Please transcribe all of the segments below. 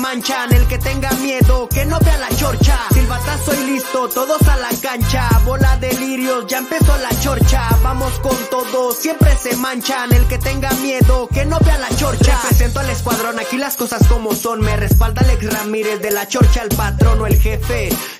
manchan, el que tenga miedo, que no vea la chorcha, silbatazo y listo, todos a la cancha, bola de lirios, ya empezó la chorcha, vamos con todo, siempre se manchan, el que tenga miedo, que no vea la chorcha, presento al escuadrón, aquí las cosas como son, me respalda Alex Ramírez de la chorcha, el patrón o el jefe,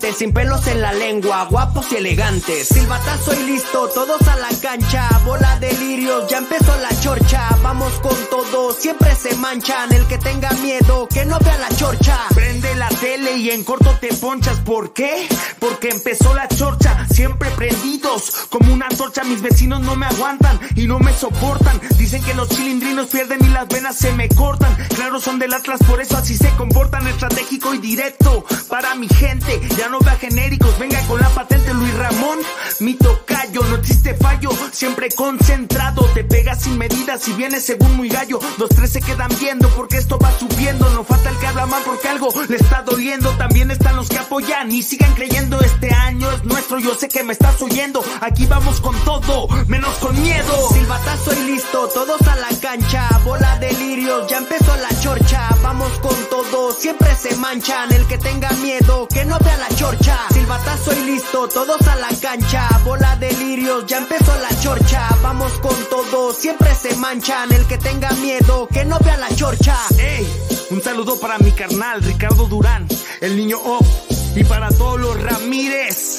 sin pelos en la lengua, guapos y elegantes, silbatazo y listo, todos a la cancha, bola de lirios, ya empezó la chorcha, vamos con todo, siempre se manchan, el que tenga miedo, que no vea la chorcha, Prende la tele y en corto te ponchas. ¿Por qué? Porque empezó la chorcha, siempre prendidos como una antorcha. Mis vecinos no me aguantan y no me soportan. Dicen que los chilindrinos pierden y las venas se me cortan. Claro, son del Atlas, por eso así se comportan. Estratégico y directo para mi gente. Ya no vea genéricos, venga con la patente Luis Ramón. Mi tocayo, no existe fallo, siempre concentrado. Te pegas sin medidas y vienes según muy gallo. Los tres se quedan viendo porque esto va subiendo. No falta el que habla mal porque algo le está doliendo. También están los que apoyan y sigan creyendo. Este año es nuestro, yo sé que me estás oyendo. Aquí vamos con todo, menos con miedo. Silbatazo y listo, todos a la cancha, bola de lirios, ya empezó la chorcha, vamos con todo, siempre se manchan, el que tenga miedo, que no vea la chorcha, silbatazo y listo, todos a la cancha, bola de lirios, ya empezó la chorcha, vamos con todo, siempre se manchan, el que tenga miedo, que no vea la chorcha. Ey, un saludo para mi carnal Ricardo Durán, el niño off, y para todos los Ramírez.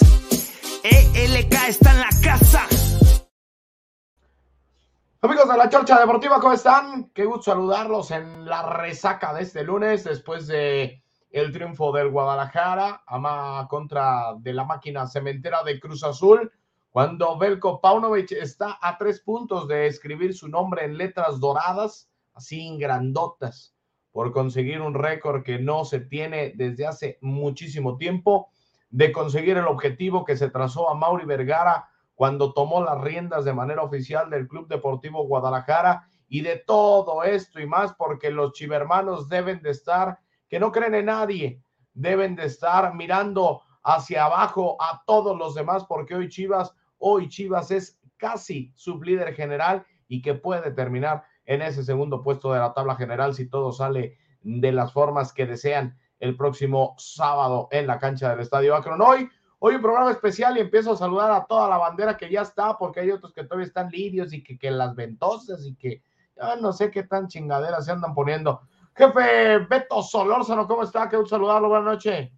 ELK está en la casa. Amigos de la Chorcha Deportiva, ¿cómo están? Qué gusto saludarlos en la resaca de este lunes, después de el triunfo del Guadalajara ama contra de la máquina cementera de Cruz Azul, cuando Belko Paunovic está a tres puntos de escribir su nombre en letras doradas, así en grandotas, por conseguir un récord que no se tiene desde hace muchísimo tiempo, de conseguir el objetivo que se trazó a Mauri Vergara cuando tomó las riendas de manera oficial del Club Deportivo Guadalajara y de todo esto y más porque los chivermanos deben de estar, que no creen en nadie, deben de estar mirando hacia abajo a todos los demás porque hoy Chivas, hoy Chivas es casi sublíder general y que puede terminar en ese segundo puesto de la tabla general si todo sale de las formas que desean el próximo sábado en la cancha del Estadio Akron. Hoy Hoy un programa especial y empiezo a saludar a toda la bandera que ya está, porque hay otros que todavía están lirios y que, que las ventosas y que ya no sé qué tan chingaderas se andan poniendo. Jefe Beto Solórzano, ¿cómo está? Qué gusto saludarlo, buenas noches.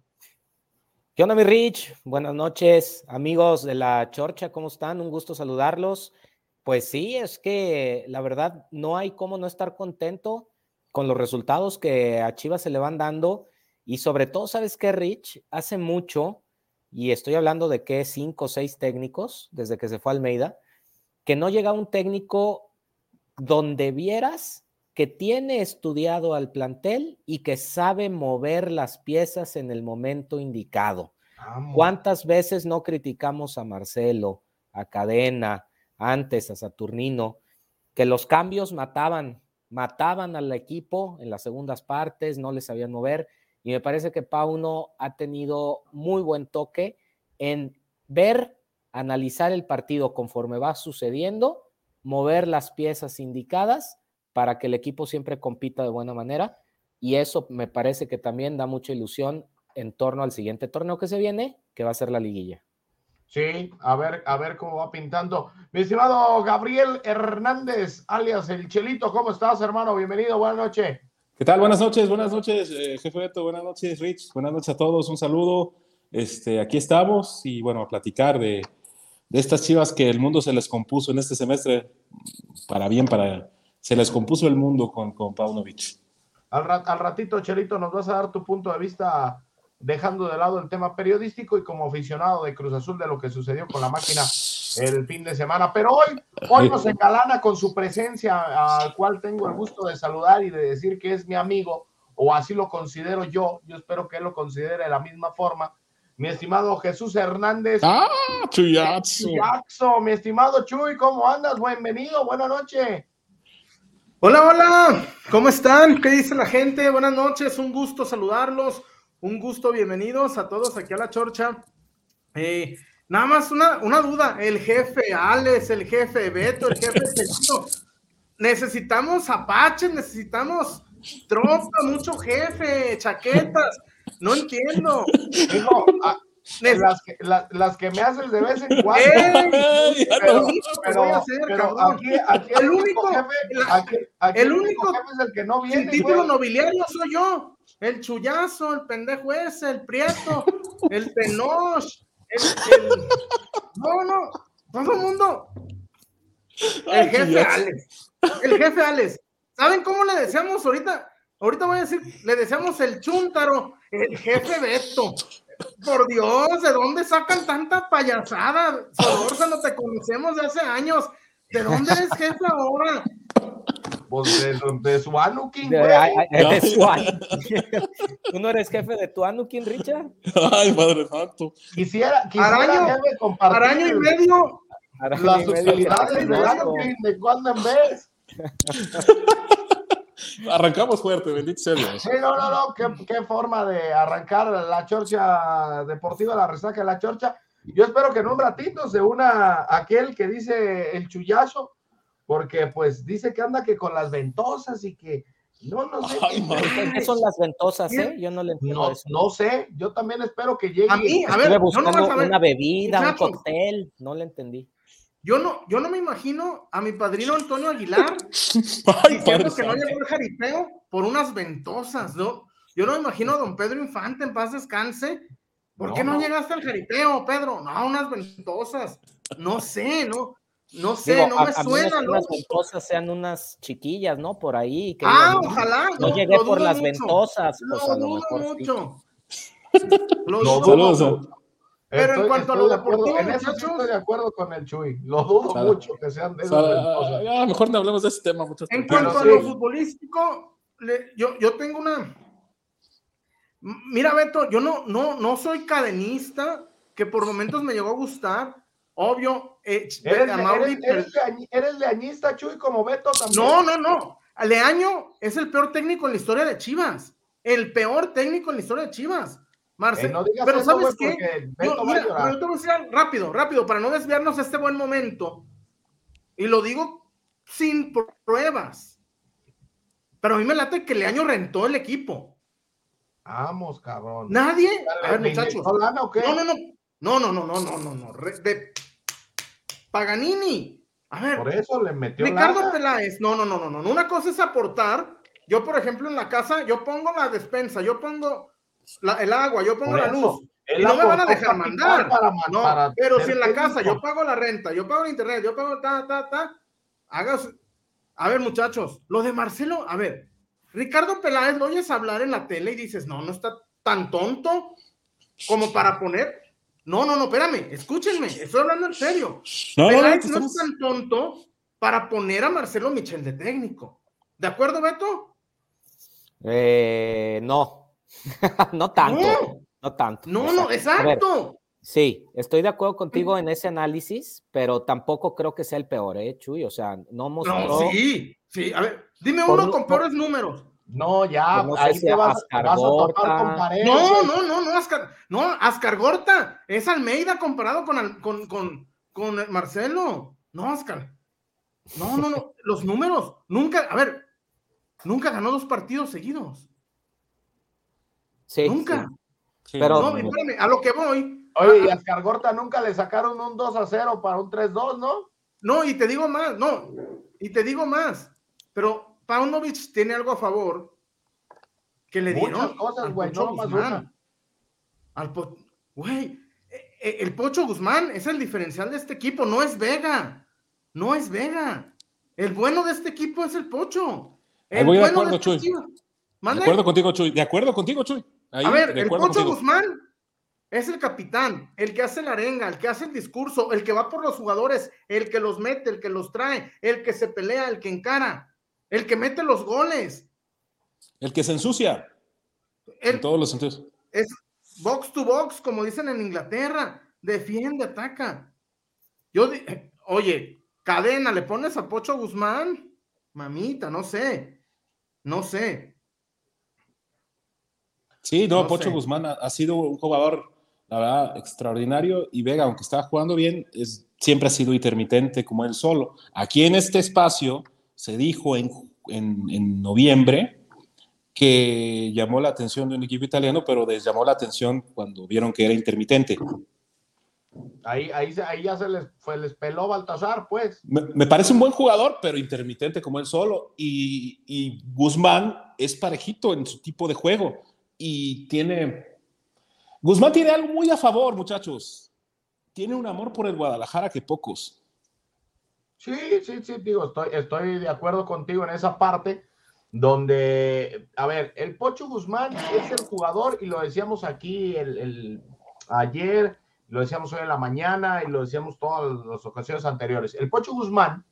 ¿Qué onda, mi Rich? Buenas noches, amigos de la Chorcha, ¿cómo están? Un gusto saludarlos. Pues sí, es que la verdad no hay cómo no estar contento con los resultados que a Chivas se le van dando y sobre todo, ¿sabes qué, Rich? Hace mucho y estoy hablando de que cinco o seis técnicos desde que se fue Almeida, que no llega un técnico donde vieras que tiene estudiado al plantel y que sabe mover las piezas en el momento indicado. Vamos. ¿Cuántas veces no criticamos a Marcelo, a Cadena, antes a Saturnino, que los cambios mataban, mataban al equipo en las segundas partes, no les sabían mover? Y me parece que Pauno ha tenido muy buen toque en ver, analizar el partido conforme va sucediendo, mover las piezas indicadas para que el equipo siempre compita de buena manera. Y eso me parece que también da mucha ilusión en torno al siguiente torneo que se viene, que va a ser la liguilla. Sí, a ver, a ver cómo va pintando. Mi estimado Gabriel Hernández, alias El Chelito, ¿cómo estás, hermano? Bienvenido, buenas noches. ¿Qué tal? Buenas noches, buenas noches, eh, jefe Beto, buenas noches, Rich, buenas noches a todos, un saludo. Este, aquí estamos y bueno, a platicar de, de, estas chivas que el mundo se les compuso en este semestre, para bien, para se les compuso el mundo con, con Paunovic. Al, rat, al ratito, Chelito, nos vas a dar tu punto de vista dejando de lado el tema periodístico y como aficionado de Cruz Azul de lo que sucedió con la máquina el fin de semana. Pero hoy, hoy nos engalana con su presencia, al cual tengo el gusto de saludar y de decir que es mi amigo, o así lo considero yo. Yo espero que él lo considere de la misma forma. Mi estimado Jesús Hernández. ¡Ah, Chuyazo! Chuyazo, mi estimado Chuy, ¿cómo andas? Bienvenido, buena noche. Hola, hola, ¿cómo están? ¿Qué dice la gente? Buenas noches, un gusto saludarlos, un gusto, bienvenidos a todos aquí a la Chorcha. Eh, nada más una, una duda, el jefe Alex, el jefe Beto, el jefe necesitamos apaches, necesitamos tropa, mucho jefe, chaquetas, no entiendo. Digo, ah, las, que, la- las que me haces de vez en cuando. El, El único único- jefe, la- aquí, aquí el el único único jefe es el que no título güey. nobiliario soy yo, el chullazo, el pendejo ese, el prieto, el tenoch, el, el- No, no, todo el mundo. El jefe Alex, el jefe Alex. ¿Saben cómo le deseamos ahorita? Ahorita voy a decir, le deseamos el chúntaro, el jefe Beto. Por Dios, ¿de dónde sacan tanta payasada? Solorza, no te conocemos de hace años. ¿De dónde eres jefe ahora? Pues de, de su Anukin, güey. de su. ¿Tú no eres jefe de tu Anukin, Richard? Ay, Padre Santo. Quisiera, quisiera Araño, jefe, compartir y medio, las utilidades de. Anukin de cuando en vez. Arrancamos fuerte, bendito sea Dios. Sí, no, no, no, qué, qué forma de arrancar la chorcha deportiva, la resaca de la chorcha. Yo espero que en un ratito se una aquel que dice el chullazo, porque pues dice que anda que con las ventosas y que no, no sé. Ay. ¿Qué son las ventosas, eh? Yo no le entiendo No, eso. no sé, yo también espero que llegue. a mí, a ver, yo no vas a ver. una bebida, un cóctel, no le entendí. Yo no, yo no me imagino a mi padrino Antonio Aguilar Ay, diciendo que no llegó el jaripeo por unas ventosas, ¿no? Yo no me imagino a don Pedro Infante en paz descanse. ¿Por No, qué no, no. llegaste al jaripeo, Pedro? No, unas ventosas. No sé, no, no sé, Digo, no a, me a suena, ¿no? unas ventosas sean unas chiquillas, ¿no? Por ahí. que Ah, ojalá. No lo- llegué por las mucho. ventosas, Lo pues lo dudo mejor sí. mucho. Lo Lo dudo Saludos, Pero en cuanto a lo de acuerdo, deportivo, en eso muchachos. estoy de acuerdo con el Chuy. Lo dudo mucho que sean de O esas sea, ventosas. ya, mejor no hablemos de ese tema, muchachos. En Pero cuanto a sí. lo futbolístico, le- yo, yo tengo una. Mira, Beto, yo no, no, no soy cadenista, que por momentos me llegó a gustar. Obvio, eh, ¿Eres, a eres, eres eres de añista, Chuy, como Beto también? no, no, no. Leaño es el peor técnico en la historia de Chivas. El peor técnico en la historia de Chivas. Marcelo. Eh, no digas pero eso, ¿sabes qué? Yo, mira, pero te voy a decir rápido, rápido, para no desviarnos de este buen momento. Y lo digo sin pr- pruebas. Pero a mí me late que Leaño rentó el equipo. Vamos, cabrón. Nadie. A ver, ¿me muchachos. No, no, no. No, no, no, no, no, no, no. De Paganini. A ver, Por eso le metió Ricardo lana. Peláez, no, no, no, no, no. Una cosa es aportar. Yo, por ejemplo, en la casa, yo pongo la despensa, yo pongo la- el agua, yo pongo la luz. Y no me van a dejar mandar. para No, para pero si en la casa yo pago la renta, yo pago el internet, yo pago ta, ta, ta, hagas. A ver, muchachos, lo de Marcelo, a ver, Ricardo Peláez lo oyes hablar en la tele y dices, no, no está tan tonto como para poner. No, no, no, espérame, escúchenme, estoy hablando en serio. No, no, no, Peláez no es tan tonto para poner a Marcelo Michel de técnico. ¿De acuerdo, Beto? Eh, no, no tanto, No. no tanto. No, no, ver, exacto. Sí, estoy de acuerdo contigo en ese análisis, pero tampoco creo que sea el peor, ¿eh, Chuy? O sea, no mostró. No, sí, sí. A ver, dime uno un- con peores números. No, ya, Pues no sé ahí si te vas, Ascar vas a topar Gorta. con pared. No, no, no, no, Ascar, no, Ascar Gorta, es Almeida comparado con, con, con, con el Marcelo. No, Ascar. No, no, no, los números, nunca, a ver, nunca ganó dos partidos seguidos. Sí, nunca. Sí, Pero- No, espérame, a lo que voy. Oye, y Ah, a Ascar Gorta nunca le sacaron un 2 a 0 para un 3-2, ¿no? No, y te digo más, no, y te digo más, pero Paunovic tiene algo a favor que le Muchas dieron cosas, al güey, Pocho no una. Al güey, eh, eh, el Pocho Guzmán es el diferencial de este equipo, no es Vega, no es Vega. El bueno de este equipo es el Pocho. Ahí El voy de bueno acuerdo, este Chuy. De acuerdo contigo, Chuy. De acuerdo contigo, Chuy. Ahí, A ver, el Pocho contigo. Guzmán es el capitán, el que hace la arenga, el que hace el discurso, el que va por los jugadores, el que los mete, el que los trae, el que se pelea, el que encara, el que mete los goles. El que se ensucia. en todos los sentidos. Es box to box, como dicen en Inglaterra. Defiende, ataca. Yo, oye, cadena, ¿le pones a Pocho Guzmán? Mamita, no sé. No sé. Sí, no, Pocho Guzmán ha, sido un jugador, la verdad, extraordinario. Y Vega, aunque estaba jugando bien, es, siempre ha sido intermitente como él solo. Aquí en este espacio se dijo en, en, noviembre que llamó la atención de un equipo italiano, pero les llamó la atención cuando vieron que era intermitente. Ahí, ahí, ahí ya se les, fue, les peló Baltasar, pues. Me, parece un buen jugador, pero intermitente como él solo. Y, y, Guzmán es parejito en su tipo de juego. Y tiene. Guzmán tiene algo muy a favor, muchachos. Tiene un amor por el Guadalajara que pocos. Sí, sí, sí, digo, estoy, estoy de acuerdo contigo en esa parte donde, a ver, el Pocho Guzmán es el jugador, y lo decíamos aquí el, ayer lo decíamos hoy en la mañana y lo decíamos todas las ocasiones anteriores. El Pocho Guzmán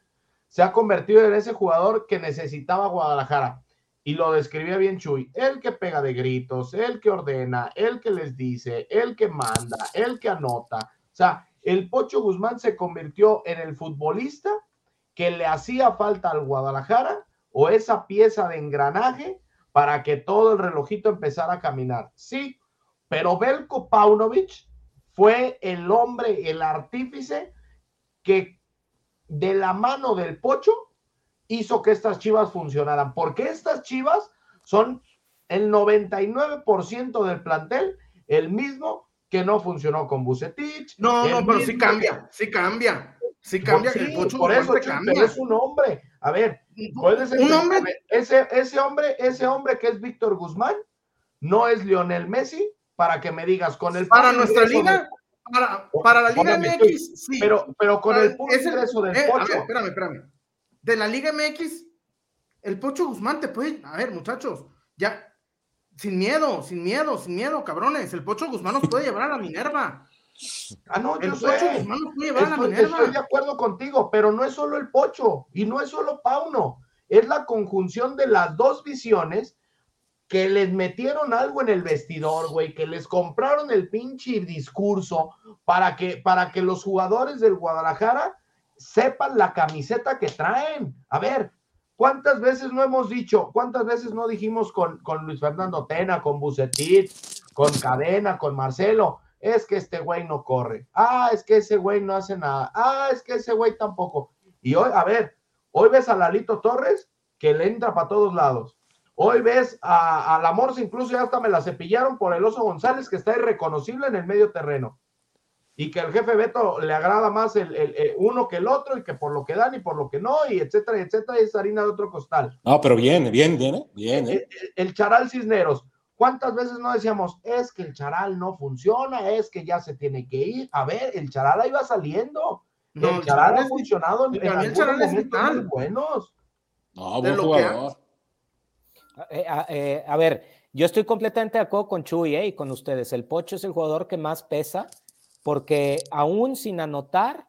se ha convertido en ese jugador que necesitaba Guadalajara. Y lo describía bien Chuy, el que pega de gritos, el que ordena, el que les dice, el que manda, el que anota. O sea, el Pocho Guzmán se convirtió en el futbolista que le hacía falta al Guadalajara o esa pieza de engranaje para que todo el relojito empezara a caminar. Sí, pero Belko Paunovic fue el hombre, el artífice que de la mano del pocho hizo que estas chivas funcionaran, porque estas chivas son el 99% del plantel, el mismo que no funcionó con Bucetich. No, no, pero sí cambia, sí cambia, sí cambia. el pocho por eso, cambia. es un hombre. A ver, puede ser un hombre. Ese, ese hombre, ese hombre que es Víctor Guzmán, no es Lionel Messi, para que me digas con el para nuestra liga para, para, la Liga MX sí pero pero con el puro ingreso del eh, Pocho espérame espérame de la Liga MX el Pocho Guzmán te puede a ver muchachos ya sin miedo sin miedo sin miedo cabrones el Pocho Guzmán nos puede llevar a la Minerva Ah, no, yo el Pocho Guzmán nos puede llevar a la Minerva. Estoy de acuerdo contigo, pero no es solo el Pocho y no es solo Pauno, es la conjunción de las dos visiones que les metieron algo en el vestidor, güey, que les compraron el pinche discurso para que, para que los jugadores del Guadalajara sepan la camiseta que traen. A ver, ¿cuántas veces no hemos dicho, cuántas veces no dijimos con, con Luis Fernando Tena, con Bucetit, con Cadena, con Marcelo? Es que este güey no corre. Ah, es que ese güey no hace nada. Ah, es que ese güey tampoco. Y hoy, a ver, hoy ves a Lalito Torres que le entra para todos lados Hoy ves a, la Morsa, incluso ya hasta me la cepillaron por el Oso González, que está irreconocible en el medio terreno. Y que el jefe Beto le agrada más el, uno que el otro, y que por lo que dan y por lo que no, y etcétera, etcétera, y es harina de otro costal. No, pero bien, bien, bien, bien. El, el, Charal Cisneros. ¿Cuántas veces no decíamos, es que el Charal no funciona, es que ya se tiene que ir? A ver, el Charal ahí va saliendo. el, Charal, ha funcionado en, en momentos buenos. No, buen jugador. Eh, eh, a, ver, yo estoy completamente de acuerdo con Chuy eh, y con ustedes. El Pocho es el jugador que más pesa porque aún sin anotar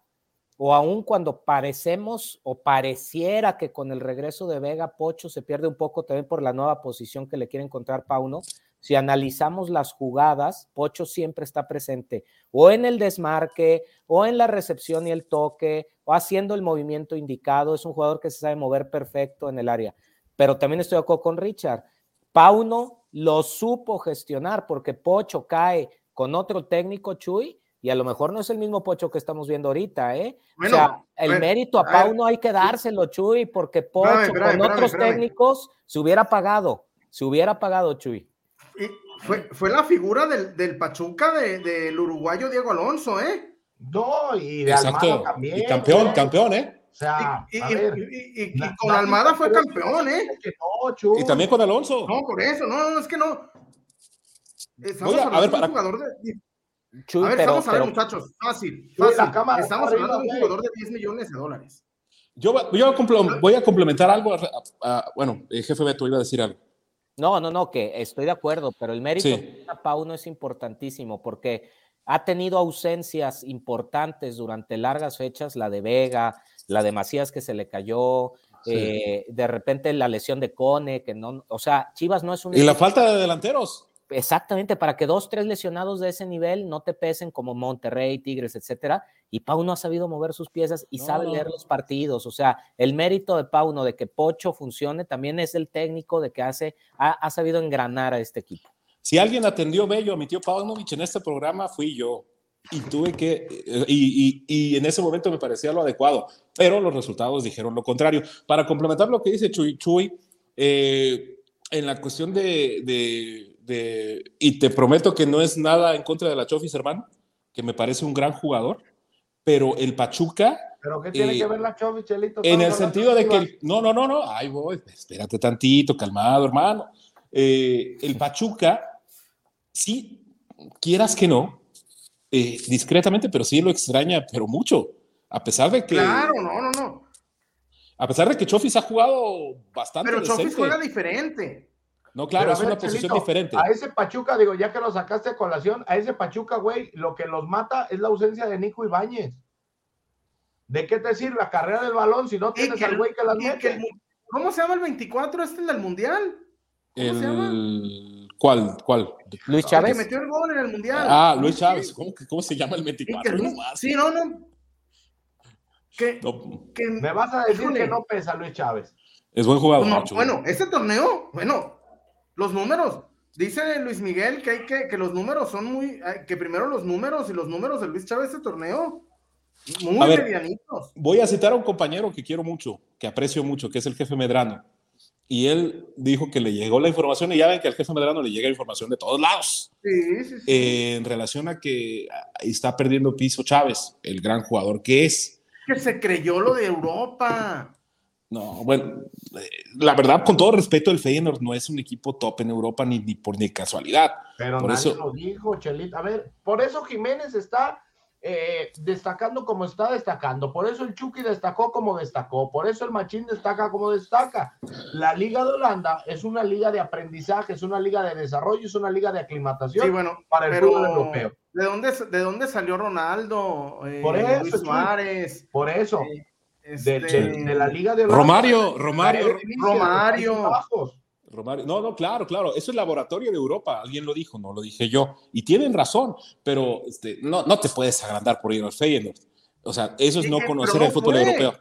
o aún cuando parecemos o pareciera que con el regreso de Vega Pocho se pierde un poco también por la nueva posición que le quiere encontrar Pauno, si analizamos las jugadas, Pocho siempre está presente o en el desmarque o en la recepción y el toque o haciendo el movimiento indicado. Es un jugador que se sabe mover perfecto en el área pero también estoy de acuerdo con Richard. Pauno lo supo gestionar porque Pocho cae con otro técnico, Chuy, y a lo mejor no es el mismo Pocho que estamos viendo ahorita, ¿eh? o sea, el mérito a Pauno hay que dárselo, Chuy, porque Pocho con otros técnicos se hubiera pagado, se hubiera pagado, Chuy. Y fue, fue la figura del, del Pachuca del uruguayo Diego Alonso, ¿eh? No, y de también. Y campeón, ¿eh? campeón, ¿eh? O sea, y, con Almada fue campeón, ¿eh? y también con Alonso. No, por eso, no, no, es que no. Estamos a, ver, para... jugador de. A ver, estamos a ver, muchachos, fácil, fácil. estamos hablando de un jugador de 10 millones de dólares. Yo, yo voy a complementar algo. bueno, el jefe Beto iba a decir algo. No, no, no, que estoy de acuerdo, pero el mérito de Pau no es importantísimo porque ha tenido ausencias importantes durante largas fechas, la de Vega, la de Macías que se le cayó, eh, de repente la lesión de Cone, que no, o sea, Chivas no es un... Y la falta de delanteros. Exactamente, para que dos, tres lesionados de ese nivel no te pesen como Monterrey, Tigres, etcétera. Y Pau no ha sabido mover sus piezas y sabe leer los partidos. O sea, el mérito de Pauno de que Pocho funcione también es el técnico de que hace, ha, sabido engranar a este equipo. Si alguien atendió bello a mi tío Paunovic en este programa, fui yo. Y tuve que, y, y, en ese momento me parecía lo adecuado, pero los resultados dijeron lo contrario. Para complementar lo que dice Chuy, Chuy eh, en la cuestión de y te prometo que no es nada en contra de la Chofis, hermano, que me parece un gran jugador, pero el Pachuca... ¿Pero qué tiene eh, que ver la Chofis, Chelito? En el sentido de que... no, no, no, no, ahí voy, espérate tantito, calmado, hermano. Eh, el Pachuca, sí, quieras que no, eh, discretamente, pero sí lo extraña, pero mucho, a pesar de que... Claro, no, no, no. A pesar de que Chofis ha jugado bastante. Pero Chofis juega diferente. No, claro, es una posición diferente. A ese Pachuca, digo, ya que lo sacaste a colación, a ese Pachuca, güey, lo que los mata es la ausencia de Nico Ibáñez. ¿De qué te sirve la carrera del balón si no tienes al güey que las mete? ¿Cómo se llama el 24? ¿Este es el del Mundial? ¿Cómo se llama? ¿Cuál? ¿Cuál? Luis Chávez. El que metió el gol en el Mundial. Ah, Luis Chávez. ¿Cómo, cómo se llama el 24? sí, no, no. Que, Me vas a decir que no pesa Luis Chávez. Es buen jugador. bueno, este torneo, bueno, los números. Dice Luis Miguel que hay que, que los números son muy, que primero los números y los números de Luis Chávez este torneo. Muy medianitos. Voy a citar a un compañero que quiero mucho, que aprecio mucho, que es el jefe Medrano. Y él dijo que le llegó la información, y ya ven que al jefe Medrano le llega información de todos lados. Sí, sí, sí. Eh, en relación a que está perdiendo piso Chávez, el gran jugador que es. Que se creyó lo de Europa. No, bueno, eh, la verdad, con todo respeto, el Feyenoord no es un equipo top en Europa ni, por ni casualidad. Pero por nadie eso... lo dijo, Chelita. A ver, por eso Jiménez está eh, destacando como está destacando. Por eso el Chucky destacó como destacó. Por eso el Machín destaca como destaca. La Liga de Holanda es una liga de aprendizaje, es una liga de desarrollo, es una liga de aclimatación bueno, para el fútbol europeo. ¿De dónde, ¿De dónde salió Ronaldo? Eh, por eso, Luis Suárez. Por eso. Este, de, la Liga de Romario, Romario, Romario. Romario. No, no, claro, claro. Eso es laboratorio de Europa. Alguien lo dijo, no lo dije yo. Y tienen razón, pero este, no, no te puedes agrandar por ir al Feyenoord. O sea, eso es no conocer el fútbol europeo.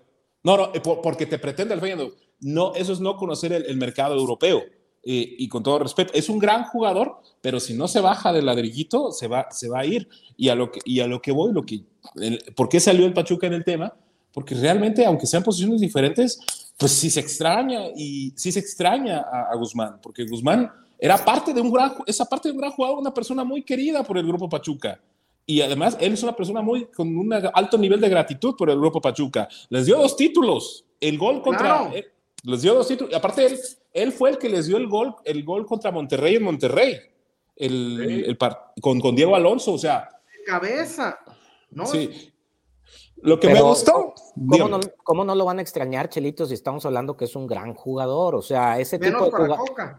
No, no, eh, porque te pretende el Feyenoord. No, eso es no conocer el, mercado europeo. Eh, y con todo respeto, es un gran jugador, pero si no se baja del ladrillito, se va, se va a ir. Y a lo que, y a lo que voy, lo que, ¿por qué salió el Pachuca en el tema? Porque realmente, aunque sean posiciones diferentes, pues sí se extraña y sí se extraña a, Guzmán, porque Guzmán era parte de un gran, esa parte de un gran jugador, una persona muy querida por el grupo Pachuca. Y además, él es una persona muy con un alto nivel de gratitud por el grupo Pachuca. Les dio dos títulos. El gol contra. les dio dos títulos. Aparte, él, él fue el que les dio el gol, el gol contra Monterrey en Monterrey. El, el con, con Diego Alonso, o sea. Cabeza. ¿no? Sí, lo que me gustó. ¿cómo no, ¿cómo no, lo van a extrañar, Chelito, si estamos hablando que es un gran jugador? O sea, ese, tipo de,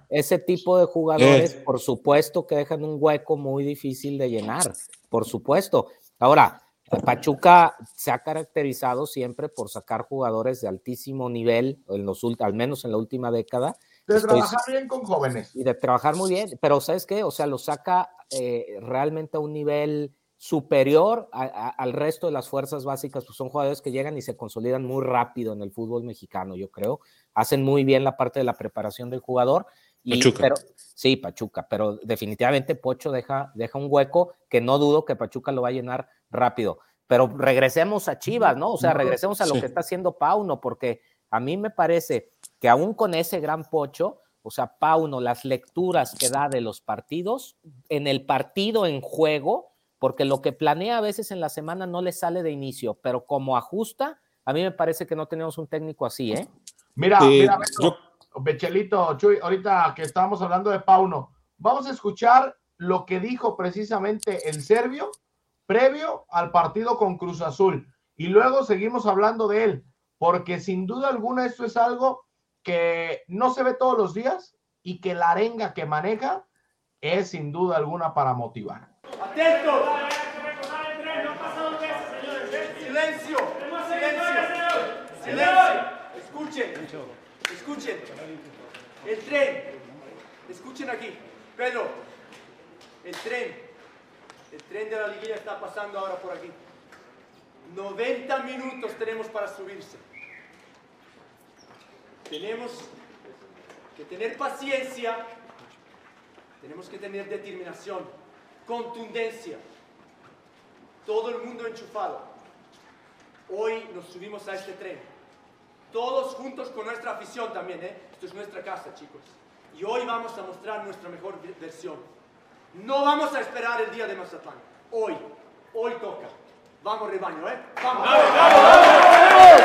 ese tipo de jugadores, por supuesto, que dejan un hueco muy difícil de llenar, por supuesto. Ahora, Pachuca se ha caracterizado siempre por sacar jugadores de altísimo nivel, en los, al menos en la última década. De trabajar bien con jóvenes. Y de trabajar muy bien, pero ¿sabes qué? O sea, lo saca eh, realmente a un nivel superior al resto de las fuerzas básicas, pues son jugadores que llegan y se consolidan muy rápido en el fútbol mexicano, yo creo. Hacen muy bien la parte de la preparación del jugador. Y, Pachuca. Pero, sí, Pachuca, pero definitivamente Pocho deja, deja un hueco que no dudo que Pachuca lo va a llenar rápido. Pero regresemos a Chivas, ¿no? O sea, regresemos a lo que está haciendo Pauno, porque a mí me parece que aún con ese gran Pocho, o sea, Pauno, las lecturas que da de los partidos, en el partido en juego, porque lo que planea a veces en la semana no le sale de inicio, pero como ajusta, a mí me parece que no tenemos un técnico así, ¿eh? Mira, mira, Bechelito, Chuy, ahorita que estábamos hablando de Pauno, vamos a escuchar lo que dijo precisamente el serbio previo al partido con Cruz Azul y luego seguimos hablando de él, porque sin duda alguna esto es algo que no se ve todos los días y que la arenga que maneja es sin duda alguna para motivar. Atentos. Silencio, silencio, silencio. Escuchen, escuchen. El tren, escuchen aquí. Pedro, el tren, el tren de la liguilla está pasando ahora por aquí. 90 minutos tenemos para subirse. Tenemos que tener paciencia, tenemos que tener determinación, contundencia. Todo el mundo enchufado. Hoy nos subimos a este tren. Todos juntos con nuestra afición también, ¿eh? Esto es nuestra casa, chicos. Y hoy vamos a mostrar nuestra mejor versión. No vamos a esperar el día de Mazatlán. Hoy, hoy toca. Vamos, rebaño, ¿eh? Vamos. Vamos, vamos.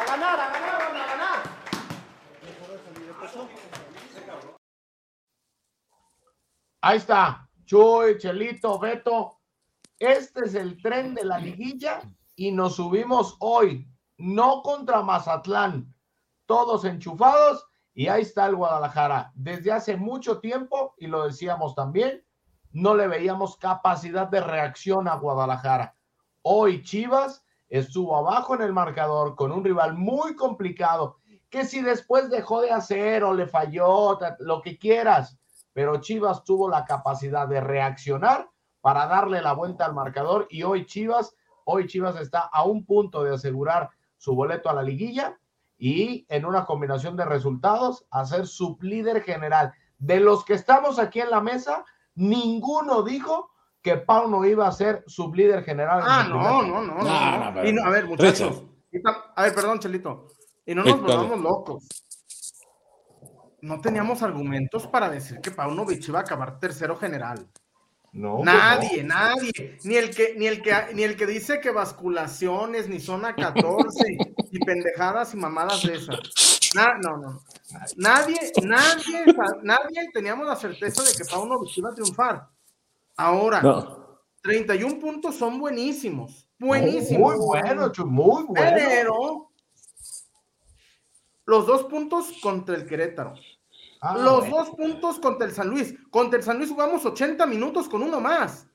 A ganar, a ganar, a ganar. Ahí está, Chuy, Chelito, Beto. Este es el tren de la liguilla y nos subimos hoy, no contra Mazatlán, todos enchufados y ahí está el Guadalajara. Desde hace mucho tiempo, y lo decíamos también, no le veíamos capacidad de reacción a Guadalajara. Hoy Chivas estuvo abajo en el marcador con un rival muy complicado, que si después dejó de hacer o le falló, lo que quieras, pero Chivas tuvo la capacidad de reaccionar para darle la vuelta al marcador y hoy Chivas, hoy Chivas está a un punto de asegurar su boleto a la liguilla y en una combinación de resultados hacer sublíder general. De los que estamos aquí en la mesa, ninguno dijo que Pau no iba a ser sublíder general. en Ah, su no, no, no. No, no, no, pero- Y no, a ver, muchachos. A ver, perdón, Chelito. Y no nos volvamos locos. No teníamos argumentos para decir que Paunovic iba a acabar tercero general. No, Nadie, nadie. Ni el que, ni el que, ni el que dice que basculaciones, ni zona 14, y pendejadas y mamadas de esas. Na- no, no. Nadie, nadie, nadie teníamos la certeza de que Paunovic iba a triunfar. Ahora, No. 31 puntos son buenísimos. Muy, Buenísimos. muy bueno, Chuy, muy bueno. Pero los dos puntos contra el Querétaro. Ah, los bueno. dos puntos contra el San Luis. Contra el San Luis jugamos 80 minutos con uno más.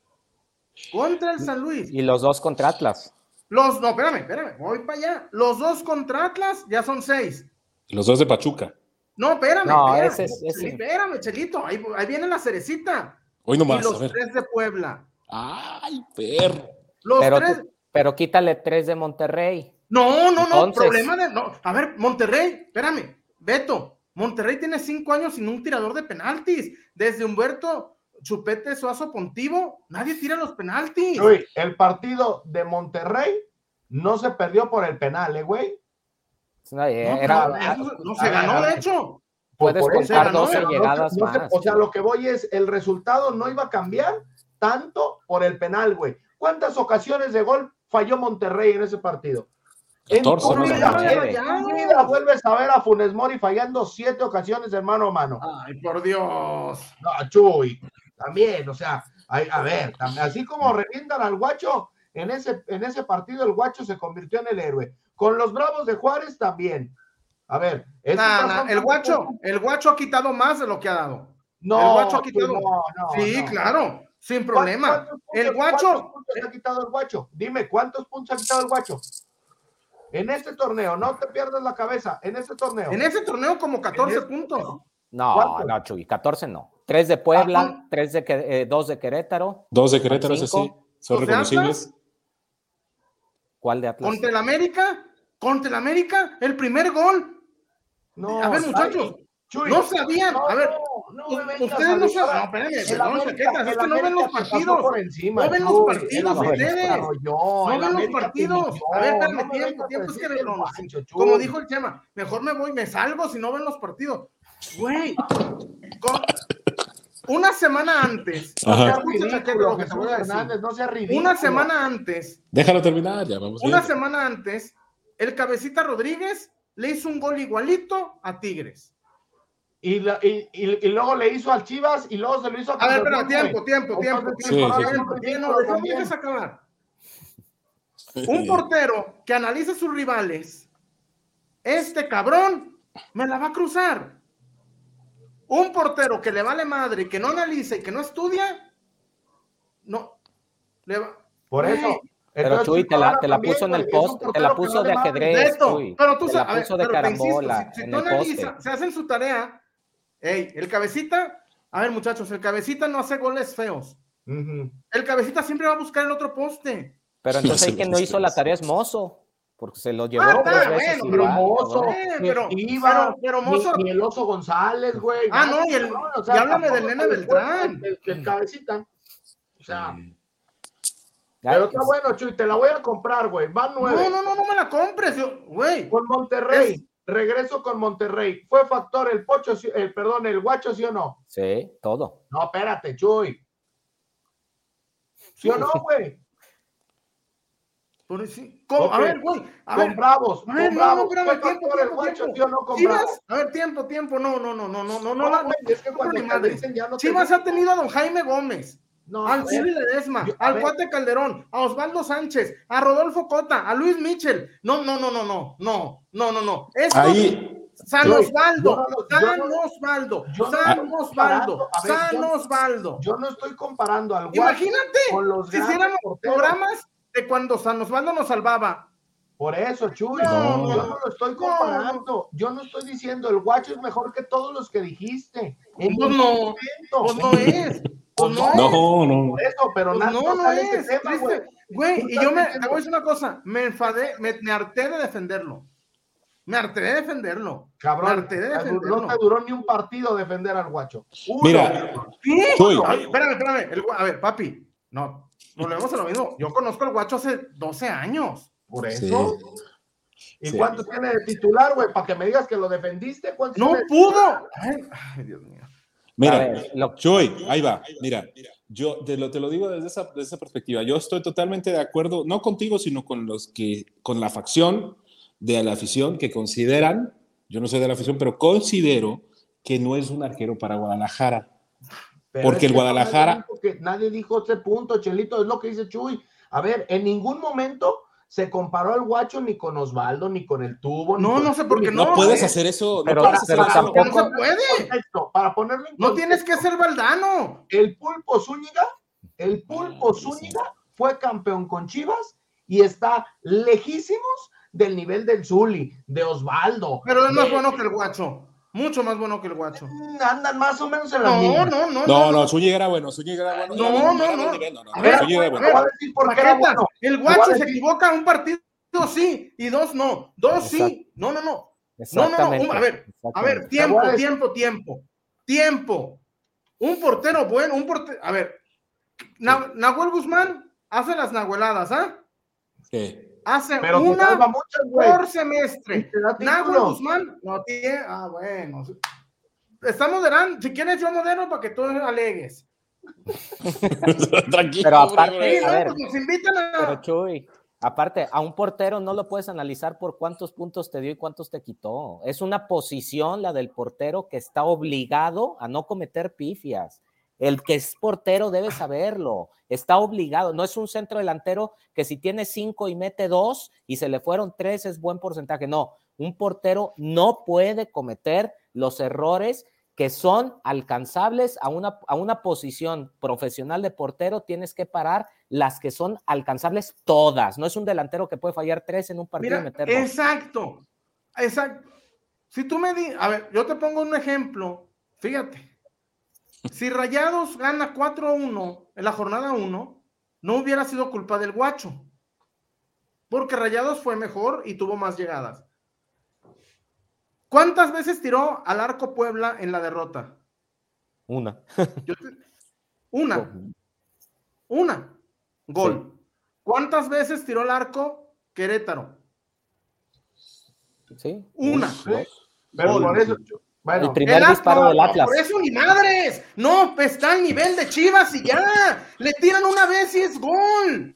Contra el San Luis. Y los dos contra Atlas. Los, no, espérame, espérame, voy para allá. Los dos contra Atlas ya son seis. Los dos de Pachuca. No, espérame, No, espérame, ese es- ese- espérame, Chelito, ahí, ahí viene la cerecita. Hoy y nomás, a los ver. tres de Puebla. Ay, perro. Los Pero, tres. pero quítale tres de Monterrey. No, no, no, Entonces- problema de. No. A ver, Monterrey, espérame, Beto. Monterrey tiene cinco años sin un tirador de penaltis. Desde Humberto Chupete Suazo Pontivo, nadie tira los penaltis. El partido de Monterrey no se perdió por el penal, ¿eh, güey? No, Era, no, eso no a se ganó, a de hecho. puedes por eso, contar ganó, 12 no, llegadas No se- más. o sea, lo que voy es, el resultado no iba a cambiar tanto por el penal, güey. ¿Cuántas ocasiones de gol falló Monterrey en ese partido? En 14, tu vida, Nueve. en tu vida vuelves a ver a Funes Mori fallando siete ocasiones de mano a mano. Ay, por Dios. No, Chuy, también, o sea, a ver, tam- así como revientan al guacho, en ese, en ese partido el guacho se convirtió en el héroe. Con los Bravos de Juárez también. A ver, Nah, el guacho, el guacho ha quitado más de lo que ha dado. No, el guacho ha quitado- no, no, sí, no. claro, sin ¿Cuántos problema. El guacho, ¿Cuántos puntos ha quitado el guacho? Dime, ¿cuántos puntos ha quitado el guacho? En este torneo, no te pierdas la cabeza, en este torneo. en ese torneo como 14 En este- puntos. No, no, Chuy, 14 no. Tres de Puebla, Ah, tres de, que- eh, dos de Querétaro. Dos de Querétaro, ese sí. Son ¿Los de reconocibles. ¿Cuál de Atlas? Contra el América, contra el América, el primer gol. No, a ver, muchachos, Chuy, no sabían. no, A ver, no, no ustedes no saben. No, espérenme, chaquetas, es que no ven los partidos. por encima, No ven los Chuy, partidos ustedes. No ven los partidos. A ver, no espérame, me tiempo, tiempo es que no-. Como dijo el Chema, mejor me voy, me salgo si no ven los partidos. Güey, una semana antes, No ridículo, no una semana antes, Déjalo terminar, ya vamos una semana antes, el cabecita Rodríguez le hizo un gol igualito a Tigres. Y, la- y, y- y luego le hizo al Chivas y luego se lo hizo a A ver, pero tiempo, tiempo, tiempo, tiempo, no, acabar. Un portero que analice sus rivales, este cabrón me la va a cruzar. Un portero que le vale madre, que no analiza y que no estudia, no. Le va... Por eso. Pero Entonces, Chuy, te la, te la también, puso en el post, te la puso de ajedrez, Chuy. pero tú Te la puso de pero te insisto, carambola si, si en tú el poste. analizas, se hacen su tarea, ey, el cabecita, a ver muchachos, el cabecita no hace goles feos. El cabecita siempre va a buscar el otro poste. Pero entonces No el que no hizo la tarea es Mozo, porque se lo llevó Ah, tres está, veces bueno, Pero Mozo. Eh, pero- Esquiva, pero- Mozo- ni, el oso González, güey. Ah, no, y el- cabrón, y háblame del tampoco nene Beltrán. El, el cabecita. O sea, Ya, pero está bueno, Chuy, te la voy a comprar, güey. Van nueve. No, no, no, no me la compres, yo- güey. Con Monterrey. Es- Regreso con Monterrey. ¿Fue factor el pocho, el, perdón, el guacho, sí o no? Sí, todo. No, espérate, Chuy. ¿Sí o no, güey? ¿cómo? A Ok. ver, güey, a Con ver. Bravos. A ver, con no, Bravos. no, espérame, ¿Fue tiempo, factor el tiempo, guacho, tiempo. sí o no con Bravos? Chivas, a ver, tiempo, tiempo, no, no, no, no, no, no, no, No, güey, es que no, cuando te madre. dicen ya no te Chivas dicen. ha tenido a don Jaime Gómez, No, al ver, Ledesma, yo- al. Cuate Calderón, a Osvaldo Sánchez, a Rodolfo Cota, a Luis Michel. No, no, no, no, no, no, no, no, no. Esto, Ahí, San Osvaldo, yo no lo- yo San no- Osvaldo, no San Osvaldo, San Osvaldo. Yo no estoy comparando al Imagínate con los si hiciéramos porteros. programas de cuando San Osvaldo nos salvaba. Por eso, Chuy, No, yo no, no lo estoy no. comparando. Yo no estoy diciendo el guacho es mejor que todos los que dijiste. En no, momento. Pues no es. Pues no no, no. Por eso, pero Pues nada, no, ese es. tema, güey. y yo me, te voy a decir una cosa, me enfadé, me, me harté de defenderlo. Me harté de defenderlo. Cabrón, Me harté de no defenderlo. te duró ni un partido defender al guacho. Uno. Mira, ¿Qué? Chuy. Ay, espérame, espérame. El a ver, papi, no, volvemos a lo mismo. Yo conozco al guacho hace 12 años. Por Sí. eso. ¿Y Sí. cuánto tiene de titular, güey? Para que me digas que lo defendiste. ¿Cuántos No tiene de pudo. Ay, ay, Dios mío. Mira, ver, lo- Chuy, ahí va. Mira, yo te lo, te lo digo desde esa, desde esa perspectiva. Yo estoy totalmente de acuerdo, no contigo, sino con los que, con la facción de la afición que consideran, yo no soy de la afición, pero considero que no es un arquero para Guadalajara. Pero Porque el Guadalajara- Nadie dijo, nadie dijo ese punto, Chelito, es lo que dice Chuy. A ver, en ningún momento se comparó al guacho ni con Osvaldo, ni con el tubo. No, no sé por qué. No, No, puedes eh. hacer eso. No Pero- puedes hacer pero eso. tampoco- No se puede. Para ponerlo en No tienes que ser Valdano. El Pulpo Zúñiga, el Pulpo Zúñiga fue campeón con Chivas y está lejísimos del nivel del Zuli, de Osvaldo. Pero es más de- bueno que el guacho. Mucho más bueno que el guacho. Andan más o menos en la No, misma. no, no. No, no, Zúñiga era bueno, Zúñiga era bueno. No, no, no. no, no, A ver, Zúñiga era a bueno. A decir por qué era bueno. el guacho se equivoca un partido sí y dos no. Dos sí. No, no, no. No, no, no. A ver, a ver, tiempo, tiempo, tiempo. Tiempo. Un portero bueno, un portero. A ver, Na- Nahuel Guzmán hace las nahueladas, ¿ah? Sí. Hace Pero te una güey. por semestre. te títulos. Guzmán no tiene. Ah, bueno. Está moderando. Si quieres, yo modero para que tú alegues. Tranquilo. Pero aparte-. Sí, a no, ver. pues nos invitan a. Pero Chuy, aparte, a un portero no lo puedes analizar por cuántos puntos te dio y cuántos te quitó. Es una posición, la del portero, que está obligado a no cometer pifias. El que es portero debe saberlo, está obligado. No es un centro delantero que si tiene cinco y mete dos y se le fueron tres es buen porcentaje. No, un portero no puede cometer los errores que son alcanzables a una, a una posición profesional de portero, tienes que parar las que son alcanzables todas. No es un delantero que puede fallar tres en un partido y meter dos. exacto, exacto. Si tú me di, a ver, yo te pongo un ejemplo, fíjate. Si Rayados gana 4-1 en la jornada 1, no hubiera sido culpa del guacho. Porque Rayados fue mejor y tuvo más llegadas. ¿Cuántas veces tiró al arco Puebla en la derrota? Una. Te- Una, una. Gol. ¿Cuántas veces tiró el arco Querétaro? ¿Sí? Una. Pero Gol. por eso, bueno, El primer El disparo Atlas, del Atlas. Por eso ni madres. No, pues está al nivel de Chivas y ya. Le tiran una vez y es gol.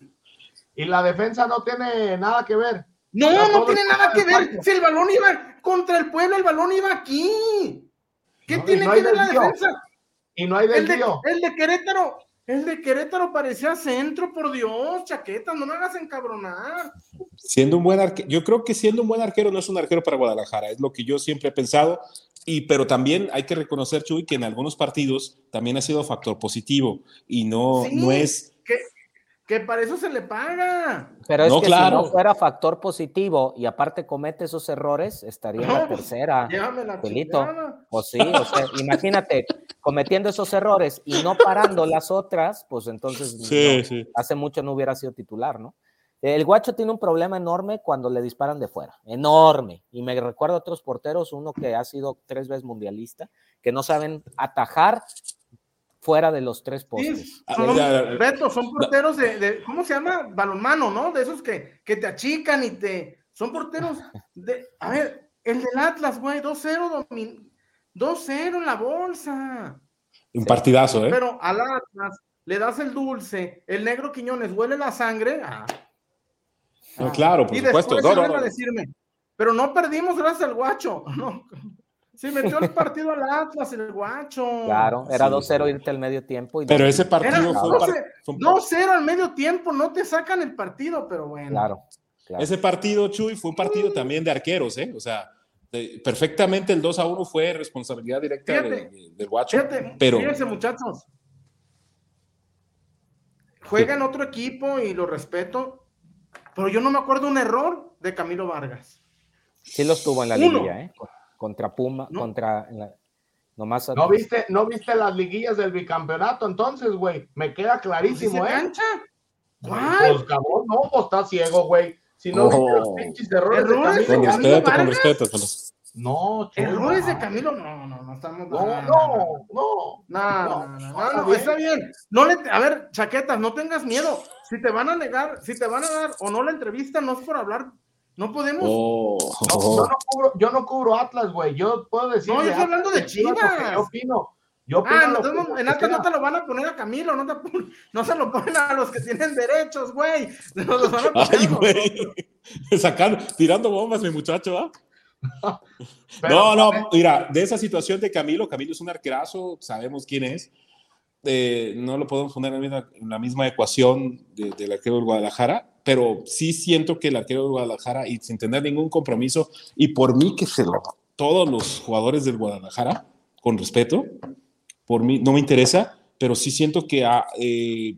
y la defensa no tiene nada que ver. No, no tiene nada que ver. Si el balón iba contra el pueblo, el balón iba aquí. ¿Qué No, tiene no que ver la defensa? Y no hay El de, desvío. el de Querétaro, El de Querétaro parecía centro, por Dios, chaqueta, no me hagas encabronar. Siendo un buen arquero, yo creo que siendo un buen arquero no es un arquero para Guadalajara, es lo que yo siempre he pensado. Y, pero también hay que reconocer, Chuy, que en algunos partidos también ha sido factor positivo y no, Sí, no es. Que, que para eso se le paga. Pero es No, que claro. si no fuera factor positivo y aparte comete esos errores, estaría en la No, pues, tercera. Llévame la Pelito. chingada. Pues sí, o sea, imagínate, cometiendo esos errores y no parando las otras, pues entonces Sí, no, sí. hace mucho no hubiera sido titular, ¿no? El guacho tiene un problema enorme cuando le disparan de fuera, enorme. Y me recuerdo a otros porteros, uno que ha sido tres veces mundialista, que no saben atajar fuera de los tres postes. Sí, Ah, son, Beto, son porteros de, de- ¿cómo se llama? Balonmano, ¿no? De esos que, que te achican y te. Son porteros de. A ver, el del Atlas, güey, 2-0, domin- 2-0 en la bolsa. Un partidazo, ¿eh? Pero al Atlas le das el dulce, el negro Quiñones huele la sangre. ah, No, claro, por y supuesto. después No, no, salen a no. decirme, pero no perdimos gracias al guacho. No. Se metió el partido al Atlas, el guacho. Claro, era Sí, 2-0 sí. irte al medio tiempo. Y Pero ese partido Era fue un par- 12, fue un- 2-0 al medio tiempo, no te sacan el partido, pero bueno. Claro, claro. Ese partido, Chuy, fue un partido también de arqueros, ¿eh? O sea, de- perfectamente el 2 a 1 fue responsabilidad directa Fíjate. del guacho. Fíjate, pero fíjense, muchachos. Juega en otro equipo y lo respeto, pero yo no me acuerdo un error de Camilo Vargas. Sí los tuvo en la Uno. liguilla, ¿eh? Contra Puma, No. contra... la- nomás... ¿No viste, ¿No viste las liguillas del bicampeonato entonces, güey? Me queda ¿Sí clarísimo, ¿eh? cancha? Pues cabrón, no, pues está ciego, güey. Si no Oh. viste los pinches errores de ¿Errores? Camilo, con ¿Camilo respeto, con respeto. con res- No, chulo, ¿Errores de no. Camilo? No, no, no estamos. No, no, no. No, no, no, No, no, está no, bien. está bien. No le, a ver, chaquetas, no tengas miedo. Si te van a negar, si te van a dar o no la entrevista, no es por hablar. No podemos. Oh, No, yo, no cubro, yo no cubro Atlas, güey. Yo puedo decir. No, yo estoy hablando de que Yo Chivas. opino. Yo opino Ah, entonces que- no- en Atlas no te lo van a poner a Camilo, no, te no se lo ponen a los que tienen derechos, güey. Nos los van a poner Ay, güey. Sacando, tirando bombas, mi muchacho. Pero, no, no, ¿sabes? mira, de esa situación de Camilo, Camilo es un arquerazo, sabemos quién es. Eh, no lo podemos poner en la misma, ecuación de- del arquero del Guadalajara, pero sí siento que el arquero del Guadalajara, y sin tener ningún compromiso, y por mí que se lo, todos los jugadores del Guadalajara, con respeto, por mí no me interesa, pero sí siento que ha, eh,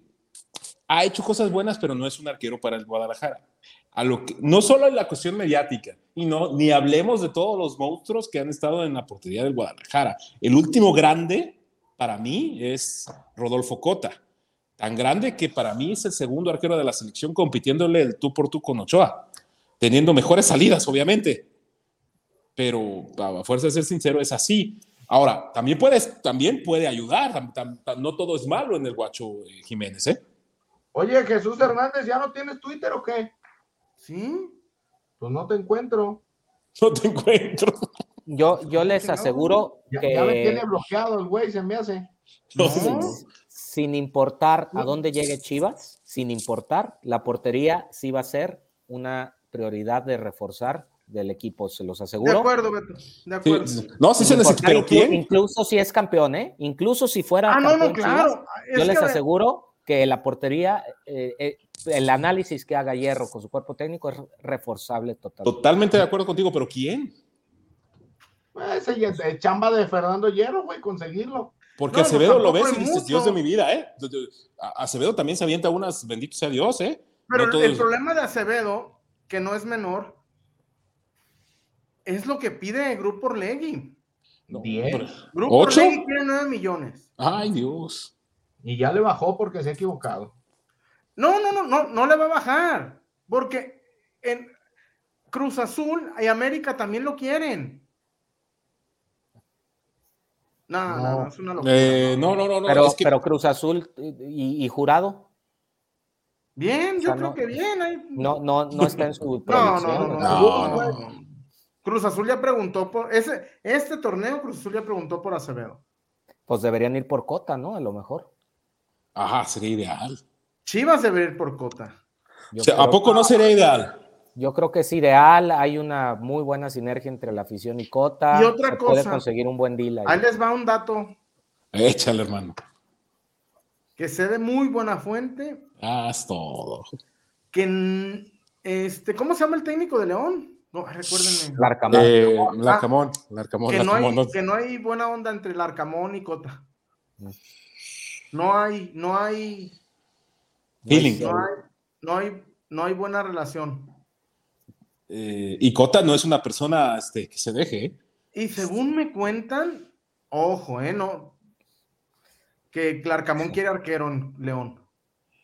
ha hecho cosas buenas, pero no es un arquero para el Guadalajara. A lo que, no solo en la cuestión mediática, y no, ni hablemos de todos los monstruos que han estado en la portería del Guadalajara. El último grande para mí es Rodolfo Cota, tan grande que para mí es el segundo arquero de la selección compitiéndole el tú por tú con Ochoa, teniendo mejores salidas, obviamente. Pero a fuerza de ser sincero, es así. Ahora, también, puedes, también puede ayudar, tam- tam- tam- no todo es malo en el Guacho eh, Jiménez, ¿eh? Oye, Jesús Hernández, ¿ya no tienes Twitter o qué? Sí. Pues no te encuentro. No te encuentro. Yo, yo les aseguro Ya, que ya me tiene bloqueado el güey, se me hace. No. sin, sin importar a dónde llegue Chivas, sin importar, la portería sí va a ser una prioridad de reforzar del equipo, se los De aseguro. acuerdo, Beto. De Sí, acuerdo. no, sí se importar pero ¿quién? Incluso si es campeón, ¿eh? Incluso si fuera Ah, no, no, Chivas, claro. Es yo les que, aseguro que la portería, eh, eh, el análisis que haga Hierro con su cuerpo técnico es reforzable totalmente. Totalmente de acuerdo contigo, pero ¿quién? Pues, Ese ya es chamba de Fernando Hierro, güey, conseguirlo. Porque No, pues Acevedo lo ves y dices, mucho. Dios de mi vida, ¿eh? Acevedo también se avienta unas, bendito sea Dios, ¿eh? Pero No el- el problema de Acevedo, que no es menor, es lo que pide Grupo Orlegui. no, Diez. Grupo ¿Ocho? Orlegui quiere 9 millones. Ay, Dios. Y ya le bajó porque se ha equivocado. No, no, no, no, no le va a bajar. Porque en Cruz Azul y América también lo quieren. No, no, No. no, es una locura. Eh, no, no, no, no. pero, es que, pero Cruz Azul y, y Jurado Bien, yo o sea, creo no- que bien. no, no, no está en su No, no, no, no. Cruz Azul ya preguntó por ese, este torneo, Cruz Azul ya preguntó por Acevedo. Pues deberían ir por Cota, ¿no? A lo mejor. ajá, sería ideal. Chivas debe ir por Cota. Yo O sea, ¿A poco no sería ideal? Yo creo que es ideal, hay una muy buena sinergia entre la afición y Cota. Y otra se puede cosa. conseguir un buen deal ahí. Ahí les va un dato. Échale, hermano. que sé de muy buena fuente. Haz todo. Que, este, ¿cómo se llama el técnico de León? No, recuérdenme. Larcamón. Eh, Larcamón, Larcamón, Que no, Larcamón, hay, no- que no hay buena onda entre Larcamón y Cota. Mm. No hay, no hay, Feeling. no hay, no hay, no hay buena relación. Eh, y Cota no es una persona este, que se deje. ¿eh? Y según me cuentan, ojo, eh, no, que Larcamón quiere arquero en León.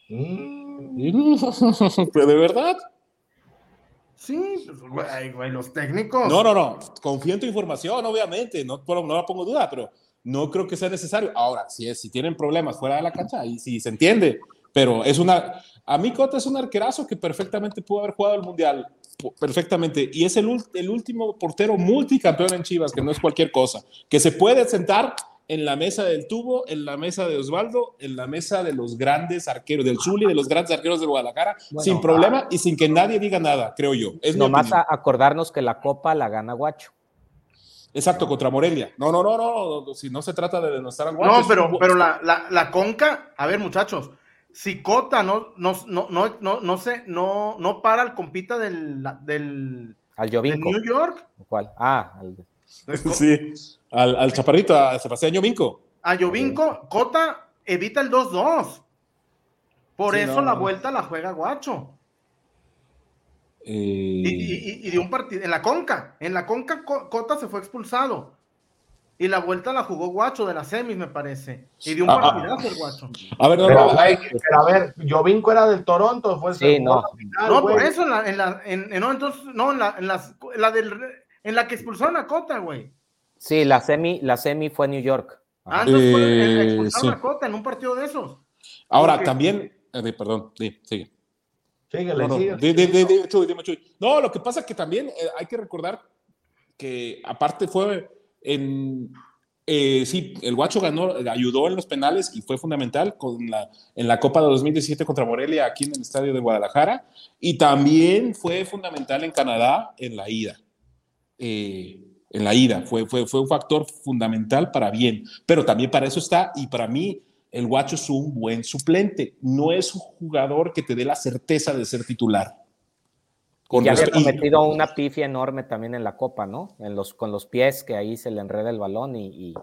Mm, Pero de verdad. Sí, pues, güey, güey, los técnicos. No, no, no. Confío en tu información, obviamente. No, no la pongo duda, pero no creo que sea necesario. Ahora, si, es, si tienen problemas fuera de la cancha, ahí sí se entiende. Pero es una. A mí, Cota es un arquerazo que perfectamente pudo haber jugado el mundial. Perfectamente. Y es el, el último portero multicampeón en Chivas, que no es cualquier cosa. Que se puede sentar en la mesa del tubo, en la mesa de Osvaldo, en la mesa de los grandes arqueros, del Zuli, de los grandes arqueros de Guadalajara, Bueno, sin problema y sin que nadie diga nada, creo yo. Es Nomás a acordarnos que la copa la gana Guacho. Exacto, contra Morelia. No, no, no, no, no, si no se trata de denostar al Guacho, No, pero, un- pero la, la, la conca, a ver, muchachos, si Cota no, no, no, no, no, no se, no, no para el compita del, del, Al del. New York, ¿Cuál? Ah, al- Sí, al, al chaparrito, a Sebastián Yominco. a Jovinco, Cota evita el 2-2. Por Sí, eso no, la vuelta la juega Guacho. Eh, Y, y- y de un partido, en la conca, en la conca Co- Cota se fue expulsado. Y la vuelta la jugó Guacho de la semis, me parece. Y de un Ah, ah. partidazo el Guacho. a ver, no, Pero, no, pero a ver, Jovinco era del Toronto, fue el Sí, segundo no. final, No, güey. por eso en la, en la, en, en- no, entonces, no, en la, en las, en la del, en la que expulsaron a Cota, güey. Sí, la semi, la semi fue New York. Ah, fue- Eh, expulsaron sí. a Cota en un partido de esos. Ahora, porque- también, eh, perdón, sí, sigue. Síguele, No, no, síguele. Chuy, dime, Chuy. No, lo que pasa es que también eh, hay que recordar que aparte fue eh, sí, el Guacho ganó, ayudó en los penales y fue fundamental con la, en la Copa de 2017 contra Morelia aquí en el estadio de Guadalajara y también fue fundamental en Canadá en la ida. Eh, en la ida, fue, fue, fue un factor fundamental para bien, pero también para eso está y para mí el Guacho es un buen suplente, no es un jugador que te dé la certeza de ser titular. Con ya había y- cometido una pifia enorme también en la copa, ¿no? En los, con los pies, que ahí se le enreda el balón y, y,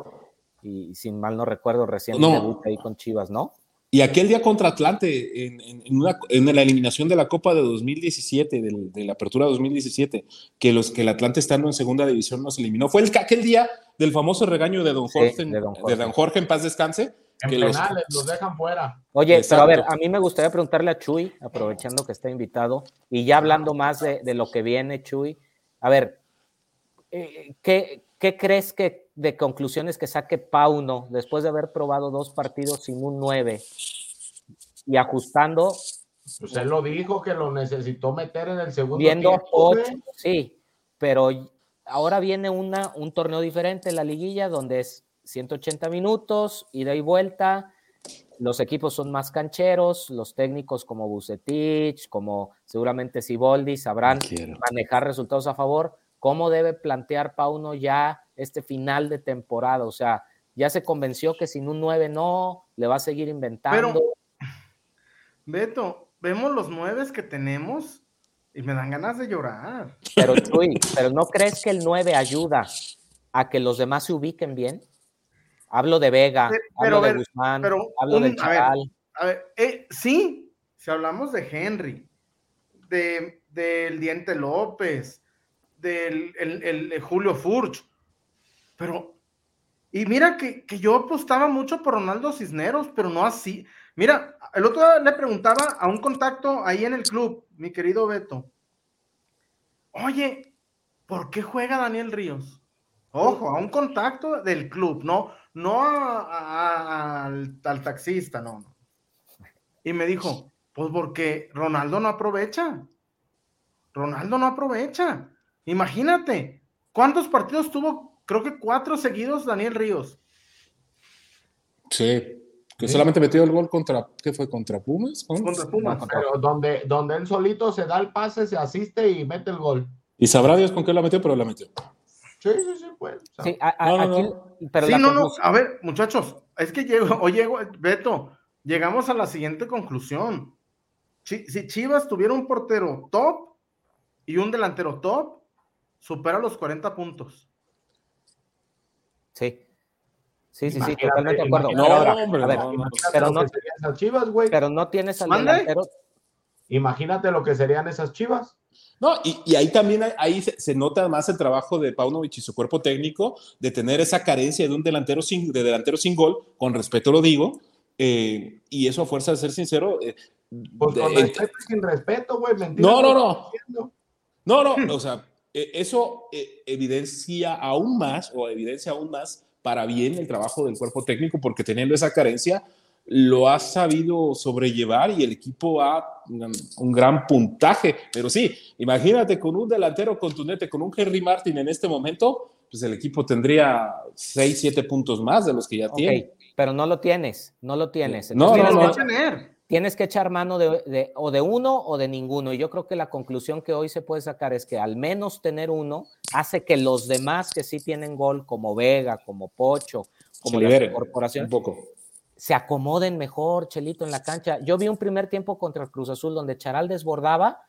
y sin mal no recuerdo, recién No. ahí con Chivas, ¿no? Y aquel día contra Atlante, en, en- en una- en la eliminación de la Copa de 2017, del- de la Apertura 2017, que, los, que el Atlante estando en segunda división nos eliminó, fue el, que- aquel día del famoso regaño de Don Sí, Jorge, de Don de Jorge. Don Jorge en paz descanse. En que los- penales, los dejan fuera. Oye, Exacto. pero a ver, a mí me gustaría preguntarle a Chuy, aprovechando que está invitado, y ya hablando más de, de lo que viene, Chuy, a ver, eh, ¿qué, qué crees que de conclusiones que saque Pauno después de haber probado dos partidos sin un 9 y ajustando, Pues él lo dijo que lo necesitó meter en el segundo viendo tiempo, ocho, güey. sí, pero ahora viene una, un torneo diferente en la liguilla donde es 180 minutos, ida y vuelta, los equipos son más cancheros, los técnicos como Bucetich, como seguramente Siboldi sabrán Quiero. manejar resultados a favor. ¿Cómo debe plantear Pauno ya este final de temporada? O sea, ya se convenció que sin un 9 no, le va a seguir inventando. Pero, Beto, vemos los nueves que tenemos y me dan ganas de llorar. Pero, Chuy, ¿pero no crees que el 9 ayuda a que los demás se ubiquen bien? Hablo de Vega, Pero, hablo de Guzmán, pero hablo un- del a ver, Charal. A ver, eh, sí, si hablamos de Henry, de, del Diente López, del el, el- el Julio Furch, pero, y mira que, que yo apostaba mucho por Ronaldo Cisneros, pero no así. Mira, el otro día le preguntaba a un contacto ahí en el club, mi querido Beto, oye, ¿por qué juega Daniel Ríos? Ojo, a un contacto del club, no, no a- a- al, al taxista, no, no. Y me dijo, pues porque Ronaldo no aprovecha. Ronaldo no aprovecha. Imagínate, ¿cuántos partidos tuvo? Creo que cuatro seguidos Daniel Ríos. Sí, que solamente metió el gol contra, ¿qué fue? ¿Contra Pumas? ¿Con? Contra Pumas. Pero donde, donde él solito se da el pase, se asiste y mete el gol. Y sabrá Dios con qué la metió, pero la metió. Sí, sí, sí, pues. o sea, Sí, a- a- No, no, aquí, no. pero sí, no, no, a ver, muchachos, es que llego, o llego, Beto, llegamos a la siguiente conclusión. Si, si Chivas tuviera un portero top y un delantero top, supera los 40 puntos. Sí. Sí, sí, sí, totalmente de acuerdo. Pero ahora, No, hombre, a ver, no, no. pero lo no, que serían esas chivas, güey. pero no tienes al ¿Mande? delantero. Imagínate lo que serían esas chivas. No, y, y ahí también ahí se, se nota más el trabajo de Paunovic y su cuerpo técnico de tener esa carencia de un delantero sin, de delantero sin gol, con respeto lo digo, eh, y eso a fuerza de ser sincero. eh, Pues con de- respeto y sin respeto, güey. Mentira. No, no, no. No, no, o sea, eh, eso eh, evidencia aún más o evidencia aún más para bien el trabajo del cuerpo técnico porque teniendo esa carencia lo ha sabido sobrellevar y el equipo ha un, gran puntaje. Pero sí, imagínate con un delantero contundente, con un Henry Martin en este momento, pues el equipo tendría 6, 7 puntos más de los que ya tiene. pero no lo tienes, no lo tienes. No, Entonces, no, Tienes no. que tener. tienes que echar mano de, de- o de uno o de ninguno. Y yo creo que la conclusión que hoy se puede sacar es que al menos tener uno hace que los demás que sí tienen gol, como Vega, como Pocho, como liberen corporaciones, un poco. Se acomoden mejor, Chelito, en la cancha. Yo vi un primer tiempo contra el Cruz Azul donde Charal desbordaba,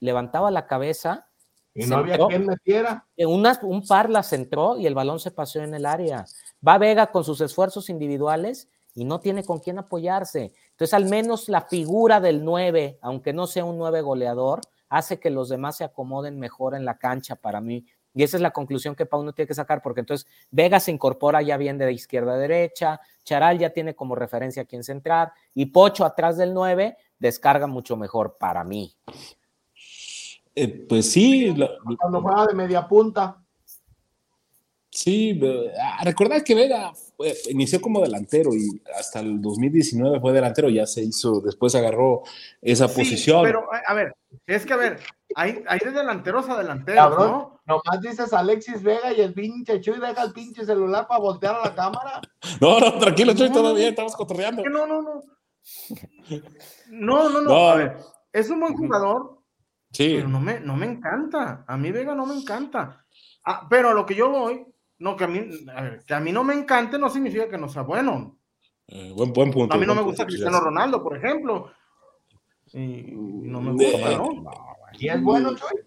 levantaba la cabeza, Y no había quien metiera. en unas- un par la centró y el balón se pasó en el área. Va Vega con sus esfuerzos individuales y no tiene con quién apoyarse. Entonces, al menos la figura del 9, aunque no sea un 9 goleador, hace que los demás se acomoden mejor en la cancha para mí. Y esa es la conclusión que Pauno tiene que sacar, porque entonces Vega se incorpora ya bien de izquierda a derecha, Charal ya tiene como referencia a quién centrar, y Pocho atrás del 9 descarga mucho mejor para mí. Eh, pues sí, la- Cuando juega de media punta. Sí, eh, ah, recordar que Vega fue- inició como delantero y hasta el 2019 fue delantero, ya se hizo, después agarró esa Sí, posición. pero a a ver, es que a ver, hay, hay de delanteros a delanteros, Cabrón, ¿no? Nomás dices Alexis Vega y el pinche Chuy deja el pinche celular para voltear a la cámara. No, no, tranquilo, Chuy, no. estamos cotorreando. No, no, no. No, no, no. No. A ver, es un buen jugador, Sí, pero no me, no me encanta. A mí Vega no me encanta. Ah, pero a lo que yo voy, no, que a mí, a ver, que a mí no me encante no significa que no sea bueno. eh, buen, buen punto. A mí no me gusta punto, Cristiano. Ronaldo, por ejemplo. Y, no me gusta, ¿no? ¿Y es bueno, Chuy?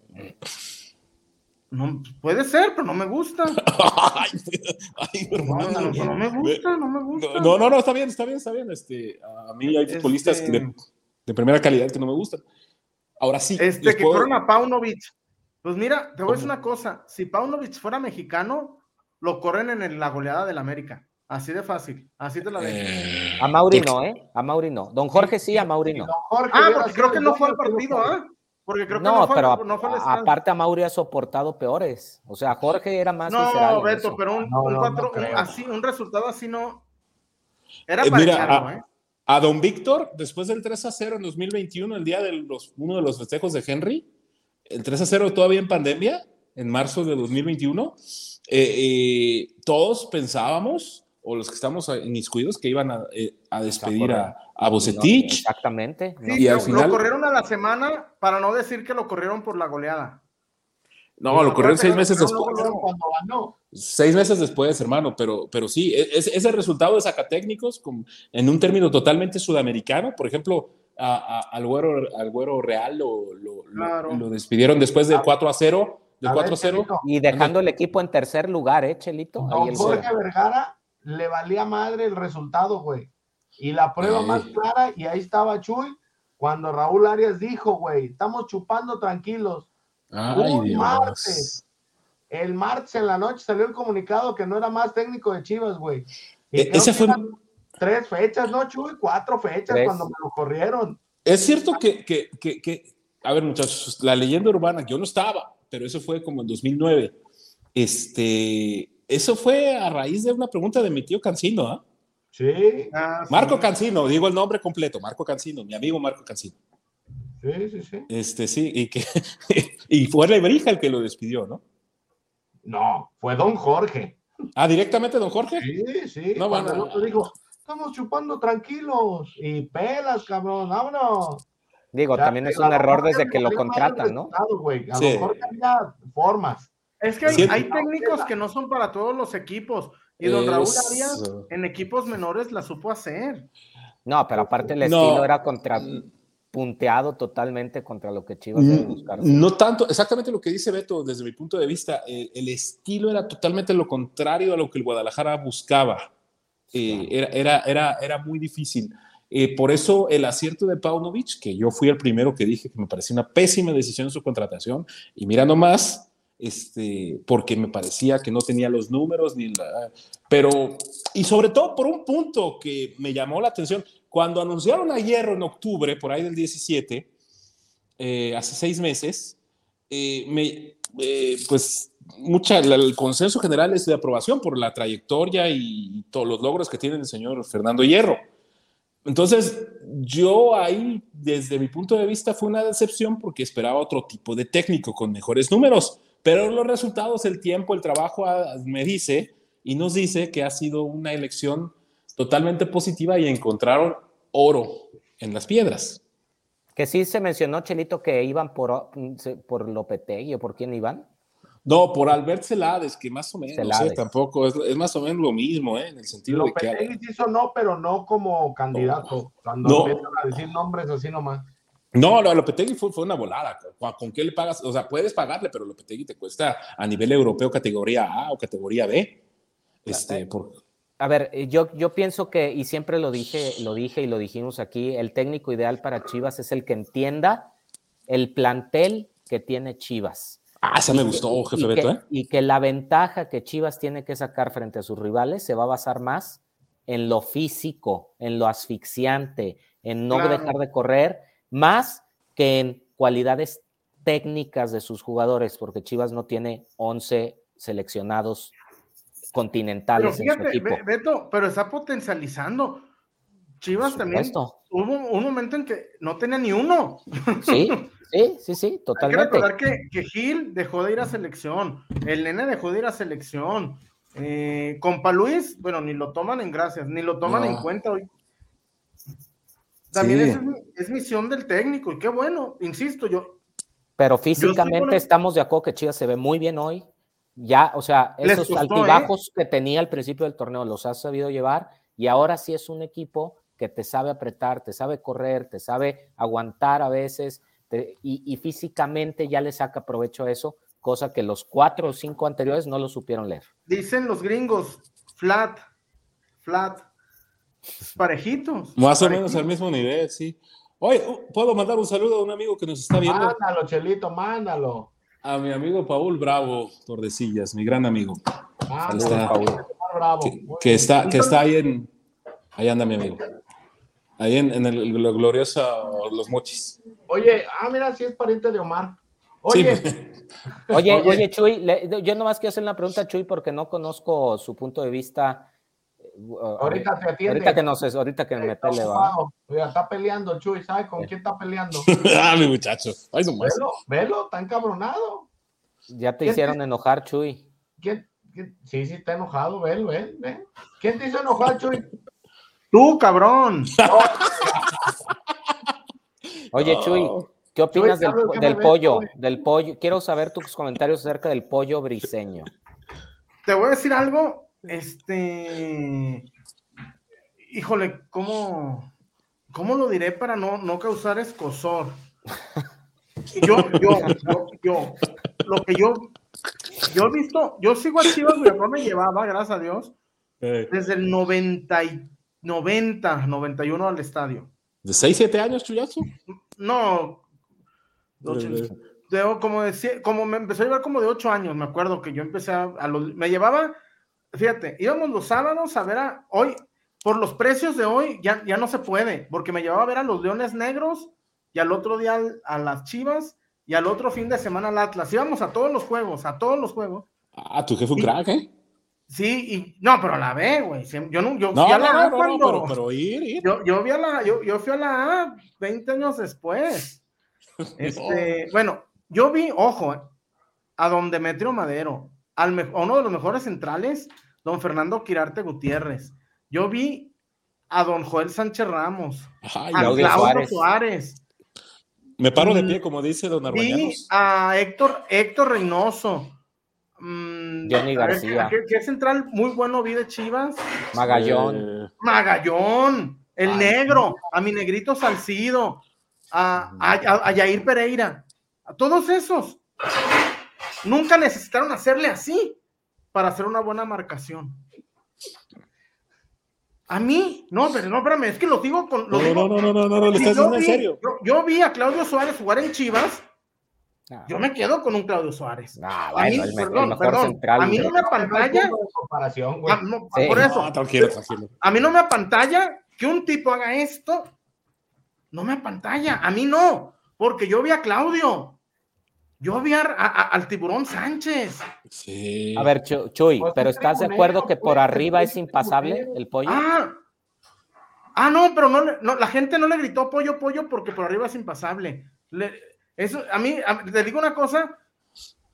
No, puede ser, pero no me gusta. ay, ay, No, hermano. no, no, no me gusta, no me gusta. No, no, no, está bien, está bien, está bien. Este, a mí hay futbolistas Este- de, de primera calidad que no me gustan. Ahora sí. Este, que puedo- corran a Paunovic. Pues mira, te voy a decir una cosa. Si Paunovic fuera mexicano, lo corren en el- la goleada del América. Así de fácil. Así te la dejo. Eh, A Mauri porque- no, ¿eh? A Mauri no. Don Jorge sí, a Mauri no. Don Jorge ah, porque creo que no el fue al dueño, partido, ¿ah? Porque creo que No, no, fue, pero no fue a- aparte a Mauri ha soportado peores. O sea, Jorge era más No, Beto, eso. pero un, No, un cuatro- no un- así, un resultado así no. Era Eh, para mira, echarlo, a- ¿eh? A don Víctor, después del 3 a 0 en 2021, el día de los, uno de los festejos de Henry, el 3 a 0 todavía en pandemia, en marzo de 2021, eh, eh, todos pensábamos, o los que estamos inmiscuidos, que iban a, eh, a despedir a, a No, Bucetich. exactamente. no. Sí, y al lo, final- lo corrieron a la semana para no decir que lo corrieron por la goleada. No, lo corrieron seis meses después. Seis meses después, hermano, pero, pero sí, e- es, ese resultado de Zacatécnicos, con- en un término totalmente sudamericano, por ejemplo, a- a- al, güero, al Güero Real lo, lo- lo- Claro. lo despidieron después del 4 a 0, del A ver, 4 a 0. Chelito, Y dejando el equipo en tercer lugar, ¿eh, Chelito? Ahí Don el Jorge. Vergara le valía madre el resultado, güey. Y la prueba Sí. más clara, y ahí estaba Chuy, cuando Raúl Arias dijo, güey, estamos chupando tranquilos. Ay, Un Dios. martes. El martes en la noche salió el comunicado que no era más técnico de Chivas, güey. E- ese fue- tres fechas, ¿no, Chuy? Cuatro fechas Tres. cuando me lo corrieron. Es cierto que, que, que, que- a ver, muchachos, la leyenda urbana, yo no estaba, pero eso fue como en 2009. Este, eso fue a raíz de una pregunta de mi tío Cancino, ¿ah? Sí, Ah, sí. Marco Cancino, digo el nombre completo, Marco Cancino, mi amigo Marco Cancino. sí, sí, sí. Este, sí, y que, y fue Lebrija el que lo despidió, ¿no? No, fue Don Jorge. Ah, directamente, don Jorge. Sí, sí. No, cuando bueno. el otro dijo, estamos chupando tranquilos y pelas, cabrón, vámonos. Digo, también es un error desde que lo contratan, ¿no? A Sí. lo Jorge había formas. Es que hay, hay técnicos que no son para todos los equipos. Y don Raúl. Arias en equipos menores la supo hacer. No, pero aparte el estilo era contra punteado totalmente contra lo que Chivas debe buscar. No tanto, exactamente lo que dice Beto, desde mi punto de vista, el, estilo era totalmente lo contrario a lo que el Guadalajara buscaba. Eh, era, era, era, era muy difícil. Eh, por eso el acierto de Paunovic, que yo fui el primero que dije que me parecía una pésima decisión su contratación, y mirando más, este, porque me parecía que no tenía los números, ni la, pero, y sobre todo por un punto que me llamó la atención, cuando anunciaron a Hierro en octubre, por ahí del 17, eh, hace seis meses, eh, me, pues mucha, el consenso general es de aprobación por la trayectoria y todos los logros que tiene el señor Fernando Hierro. Entonces, yo ahí, desde mi punto de vista, fue una decepción porque esperaba otro tipo de técnico con mejores números, pero los resultados, el tiempo, el trabajo ah, me dice y nos dice que ha sido una elección totalmente positiva y encontraron oro en las piedras. Que sí se mencionó, Chelito, que iban por, por Lopetegui o por quién iban. No, por Albert Celades, que más o menos, ¿eh? tampoco, es, más o menos lo mismo, ¿eh? en el sentido de que... hizo no, pero no como candidato, cuando no. empiezan a decir nombres así nomás. No, lo Lopetegui fue, fue, una volada. ¿Con, qué le pagas? O sea, puedes pagarle, pero Lopetegui te cuesta a nivel europeo categoría A o categoría B. Este, por... A ver, eh, yo, yo pienso que, y siempre lo dije, lo dije y lo dijimos aquí, el técnico ideal para Chivas es el que entienda el plantel que tiene Chivas Ah, esa me gustó, jefe Beto, ¿eh? Y que la ventaja que Chivas tiene que sacar frente a sus rivales se va a basar más en lo físico, en lo asfixiante, en no dejar de correr, más que en cualidades técnicas de sus jugadores, porque Chivas no tiene 11 seleccionados continentales en su equipo. Beto, pero está potencializando. Chivas también hubo un momento en que no tenía ni uno. Sí, sí, sí, sí, totalmente. Hay que recordar que, que, Gil dejó de ir a selección, el nene dejó de ir a selección. Eh, compa Luis, bueno, ni lo toman en gracias, ni lo toman en cuenta hoy. También es, misión del técnico, y qué bueno, insisto, yo. Pero físicamente estamos de acuerdo que Chivas se ve muy bien hoy. Ya, o sea, esos altibajos ¿eh? que tenía al principio del torneo los ha sabido llevar y ahora sí es un equipo que te sabe apretar, te sabe correr, te sabe aguantar a veces y, físicamente ya le saca provecho a eso, cosa que los cuatro o cinco anteriores no lo supieron leer. Dicen los gringos, flat, flat, parejitos. Más o menos al mismo nivel, sí. Oye, ¿puedo mandar un saludo a un amigo que nos está viendo? Mándalo, Chelito, mándalo. A mi amigo Paul Bravo Tordesillas, mi gran amigo. Bravo. Que, está, que está ahí en. Ahí anda mi amigo. Ahí en, el, glorioso Los Mochis. Oye, ah, mira, sí es pariente de Omar. Oye. oye, oye, Chuy, yo nomás quiero hacer una pregunta, Chuy, porque no conozco su punto de vista. Uh, ahorita te atiende. Ahorita que no sé, ahorita que me pele, va. Está peleando, Chuy, ¿sabes con quién está peleando? ah, mi muchacho. Ay, no Velo, velo, está encabronado. Ya te hicieron enojar, Chuy. ¿Quién, Sí, sí, está enojado, ven, ven, ven. ¿Quién te hizo enojar, Chuy? Tú, cabrón. Oye, Chuy, ¿qué opinas del, pollo? Del pollo. Quiero saber tus comentarios acerca del pollo briseño. Te voy a decir algo. Este. Híjole, ¿cómo, cómo lo diré para no, no causar escosor? Yo, yo, yo, yo, lo que yo, yo he visto, yo sigo a Chivas, mi papá me llevaba, gracias a Dios, desde el 90 90, 91 al estadio. ¿De 6, 7 años, Chuyazo? No. De, como, decía, como me empezó a llevar como de 8 años, me acuerdo que yo empecé a, los, me llevaba, fíjate, íbamos los sábados a ver a, hoy, por los precios de hoy, ya, ya no se puede, porque me llevaba a ver a los Leones Negros y al otro día a las Chivas y al otro fin de semana al Atlas. Íbamos a todos los juegos, a todos los juegos. Ah, tu jefe un crack, ¿eh? Sí, y no, pero la ve, güey. Yo no, yo fui a la A cuando. pero, ir, ir. Yo, yo, vi a la, yo, yo fui a la A 20 años después. Este, bueno, yo vi, ojo, a don Demetrio Madero, al a uno de los mejores centrales, don Fernando Quirarte Gutiérrez. Yo vi a don Joel Sánchez Ramos, a Claudio Suárez. Me paro de mm, pie, como dice don Arbañanos. Vi a Héctor, Héctor Reynoso, Mm, Johnny García. ¿qué, central muy bueno vi de Chivas? Magallón. Magallón. el negro, a mi negrito Salcido, a, a, a, a Yair Pereira, a todos esos. Nunca necesitaron hacerle así para hacer una buena marcación. A mí, no, pero no, espérame, es que lo digo con. Lo No, digo- no, no, no, no, no, lo si estás yo diciendo en vi- serio. Yo, yo vi a Claudio Suárez jugar en Chivas, Ah, yo me quedo con un Claudio Suárez. ah, A bueno, mí, el, perdón, mejor perdón, central. a mí no me No apantalla, punto de comparación, güey. a- no, Sí. por eso, No, tranquilo, tranquilo. a mí no me apantalla que un tipo haga esto, no me apantalla, a mí no, porque yo vi a Claudio, yo vi a- a- a- al tiburón Sánchez. Sí. A ver, Chu- Chuy, Pues pero es ¿estás de acuerdo que por pues, arriba es impasable el pollo? Ah, ah, no, pero no, le- no, la gente no le gritó pollo, pollo, porque por arriba es impasable. Le- eso, a mí, a- te digo una cosa,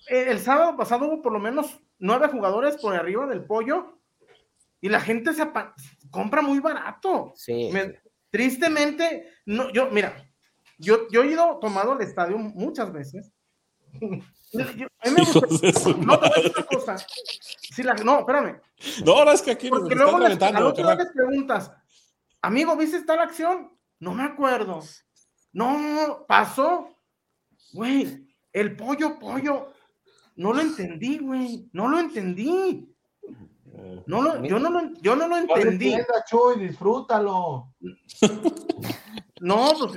eh, el sábado pasado hubo por lo menos nueve jugadores por arriba del pollo y la gente se compra muy barato. Sí. Me- tristemente, no, yo, mira, yo, yo he ido tomado al estadio muchas veces. Yo- a mí me gusta- no, te voy a decir una cosa. Si la- no, espérame. No, no, es que aquí Porque luego les, reventando. al otro les preguntas, amigo, ¿viste tal acción? No me acuerdo. No, pasó. Güey, el pollo, pollo. No lo entendí, güey. No lo entendí. No lo, yo, no lo, yo no lo entendí. Chuy, disfrútalo. No, pues,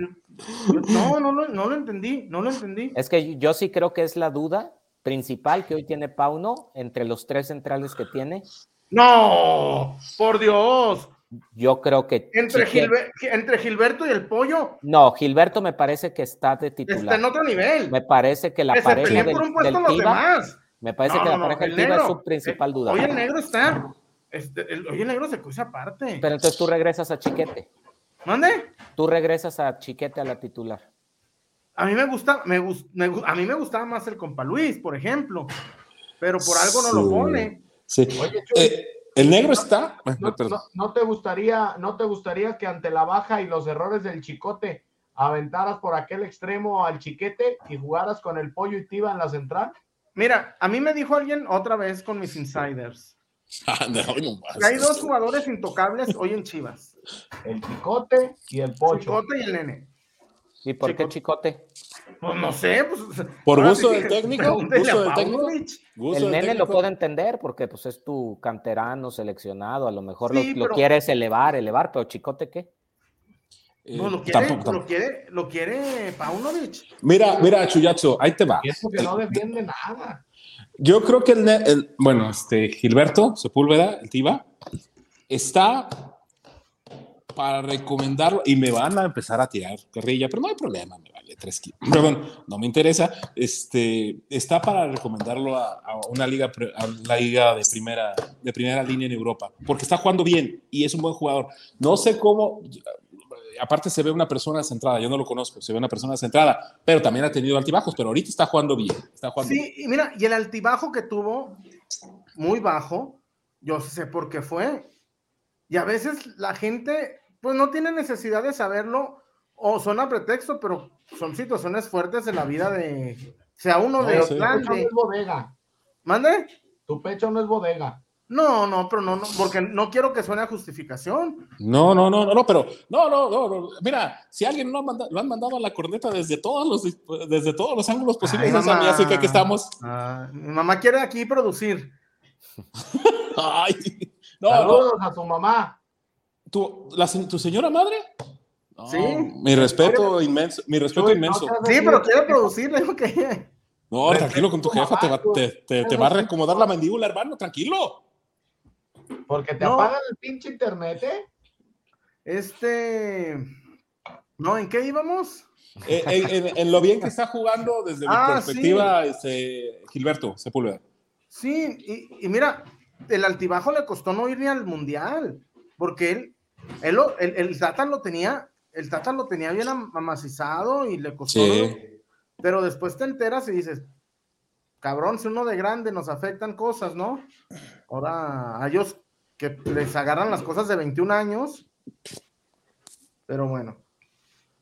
no, no, lo- no lo entendí. No lo entendí. Es que yo sí creo que es la duda principal que hoy tiene Pauno entre los tres centrales que tiene. No, por Dios. Yo creo que. Entre, Chiquete- Gilber- entre Gilberto y el pollo No, Gilberto me parece que está de está titular. en otro nivel. Me parece que la Que pareja del, por un puesto del los demás. me parece No, que no, la pareja el del Tiva es negro, su principal eh, duda. Hoy el negro está. Este, el, hoy el negro se cuece aparte. Pero entonces tú regresas a Chiquete. ¿Mande? Tú regresas a Chiquete a la titular. A mí me gusta, me, me a mí me gustaba más el compa Luis, por ejemplo. Pero por algo no lo pone. Sí. Oye, Chuy, Eh, el negro está. ¿no, Perdón. no- no te gustaría, ¿no te gustaría que ante la baja y los errores del chicote aventaras por aquel extremo al chiquete y jugaras con el pollo y tiba en la central? Mira, a mí me dijo alguien otra vez con mis insiders. Ah, hay dos jugadores intocables hoy en Chivas. El chicote y el pocho. Chicote y el nene. ¿Y por qué Chicote? Pues no sé, pues. Por gusto sí del técnico, pregúntenle gusto a del técnico. Paunovic. Gusto El del nene lo puedo entender porque pues es tu canterano seleccionado, a lo mejor lo- Sí, lo, pero- quieres elevar, elevar, pero Chicote qué? Eh, No, lo quiere, tampoco, lo quiere, lo quiere Paunovic. Mira, mira, Chuyazo, ahí te va. Y eso que no defiende nada. Yo creo que el, el- bueno, este Gilberto Sepúlveda, el Tiva, está para recomendarlo y me van a empezar a tirar carrilla, pero no hay problema, me vale tres kilos. Perdón, no me interesa. Este está para recomendarlo a, a una liga, a la liga de primera, de primera línea en Europa, porque está jugando bien y es un buen jugador. No sé cómo. Aparte se ve una persona centrada, yo no lo conozco, se ve una persona centrada, pero también ha tenido altibajos, pero ahorita está jugando bien, está jugando bien. Sí, y mira, y el altibajo que tuvo, muy bajo, yo sé por qué fue. Y a veces la gente, pues no tiene necesidad de saberlo, o son a pretexto, pero son situaciones fuertes de la vida de, sea uno de No, sí. Tu pecho no es bodega. ¿Mande? Tu pecho no es bodega. No, no, pero no, no, porque no quiero que suene a justificación. No, no, no, no, no, pero no, no, no, no. Mira, si alguien lo, ha manda- lo han mandado a la corneta desde todos los, desde todos los ángulos posibles, Ay, mamá. así que aquí estamos. Mi mamá quiere aquí producir. Ay, no, no, Saludos a tu mamá. ¿Tu, la tu señora madre? No, Sí. Mi respeto inmenso, mi respeto no inmenso. Sí, pero quiere producir, le digo que. No, tranquilo con tu jefa, te va, te, te- te va a reacomodar la mandíbula, hermano, tranquilo. Porque te No. apagan el pinche internet, ¿eh? Este. No, ¿en qué íbamos? Eh, en, en- en lo bien que está jugando desde mi Ah, perspectiva, este, Gilberto Sepúlveda. Sí, y, y mira, el altibajo le costó no ir ni al mundial, porque él, él lo- el, el Tata lo tenía, el Tata lo tenía bien am- amacizado y le costó. Sí. Pero después te enteras y dices, cabrón, si uno de grande nos afectan cosas, ¿no? Ahora a ellos que les agarran las cosas de 21 años. Pero bueno.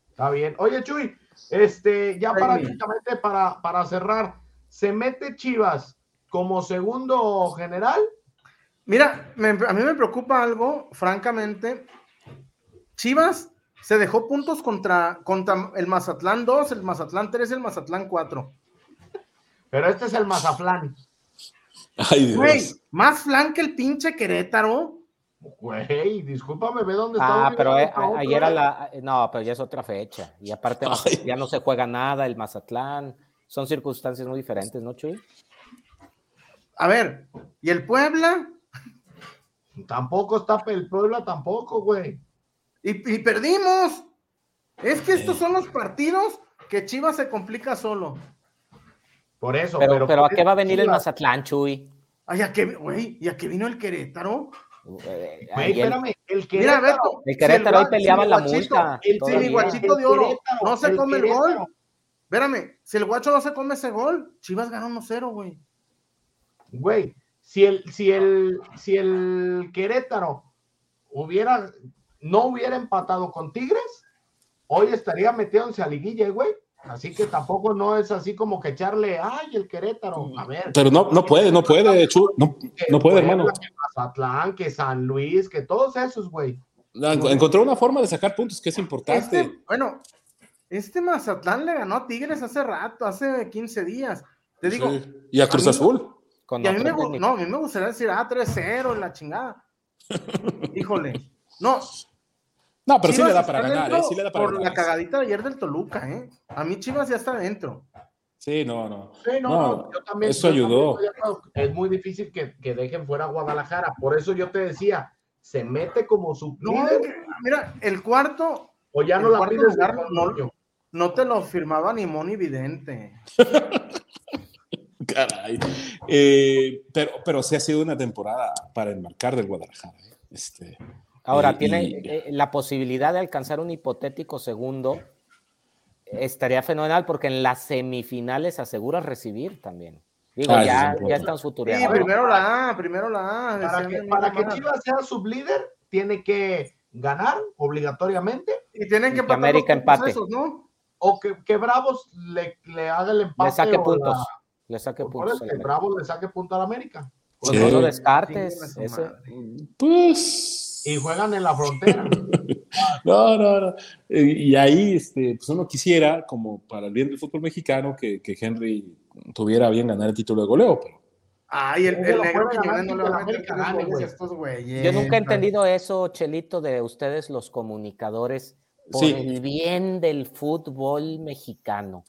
Está bien. Oye, Chuy, este, ya prácticamente para, para cerrar, ¿se mete Chivas como segundo general? Mira, me- a mí me preocupa algo, francamente, Chivas se dejó puntos contra, contra el Mazatlán 2, el Mazatlán 3, el Mazatlán 4. Pero este es el Mazatlán. Ay, Dios. Güey, más flan que el pinche Querétaro. Güey, discúlpame, ve dónde Ah, está. pero eh, Otra, ayer era la. No, pero ya es otra fecha. Y aparte Ay. ya no se juega nada, el Mazatlán. Son circunstancias muy diferentes, ¿no, Chuy? A ver, ¿y el Puebla? Tampoco está el Puebla, tampoco, güey. Y, y perdimos. Es que estos son los partidos que Chivas se complica solo. Por eso. Pero, pero, ¿a qué va a venir el Mazatlán, Chuy? Ay, ¿a qué, güey? ¿Y a qué vino el Querétaro? Eh, espérame, el Mira, Querétaro. Beto. el Querétaro hoy gua- peleaba el la multa. El sí, guachito de El oro. No se el come el gol. Espérame, si el guacho no se come ese gol, Chivas gana 1-0, güey. Güey, si el, si el, si el Querétaro hubiera, no hubiera empatado con Tigres, hoy estaría metiéndose a liguilla, güey. Así que tampoco no es así como que echarle, ay, el Querétaro. A ver. Pero no, no puede, no puede, Chu, no, no puede, hermano. Que Mazatlán, que San Luis, que todos esos, güey. En- Encontró una forma de sacar puntos que es importante. Este, bueno, este Mazatlán le ganó a Tigres hace rato, hace 15 días. Te digo, Sí. Y a Cruz a mí- Azul. Con y a mí, me, no, a mí me gustaría decir, ah, 3-0 en la chingada. Híjole. No, No, pero sí le da para ganar, ¿eh? Sí le da para Por ganar. la cagadita de ayer del Toluca, ¿eh? A mí Chivas ya está dentro. Sí, no, no. Sí, no, No, no, yo también. eso yo ayudó. Es muy difícil que, que dejen fuera a Guadalajara. Por eso yo te decía, se mete como su No, mira, el cuarto o ya no la pides lugar no- no te lo firmaba ni Moni Vidente. Caray. Eh, pero, pero sí ha sido una temporada para enmarcar del Guadalajara. ¿eh? Este, Ahora, y- tiene y- eh, la posibilidad de alcanzar un hipotético segundo. Estaría fenomenal porque en las semifinales asegura recibir también. Digo, Ah, ya, es ya están Sí, futureando. primero la A, primero la A. Para que, para que. Chivas sea sublíder, tiene que ganar obligatoriamente Y tienen Y que que empatar América empate. esos, ¿no? o que, que Bravos le, le haga el empate. Le saque o puntos. la- Le saque puntos. eso que. Bravos le saque punto al América. Pues Sí. no lo descartes. ese- madre. Pues. Y juegan en la frontera. No, no, no. Y ahí, este, pues uno quisiera, como para el bien del fútbol mexicano, que, que Henry tuviera bien ganar el título de goleo, pero Ay, el, el lo negro Quiñones no le va a meter estos güeyes. Yo nunca he entendido eso, Chelito, de ustedes los comunicadores, por Sí. el bien del fútbol mexicano.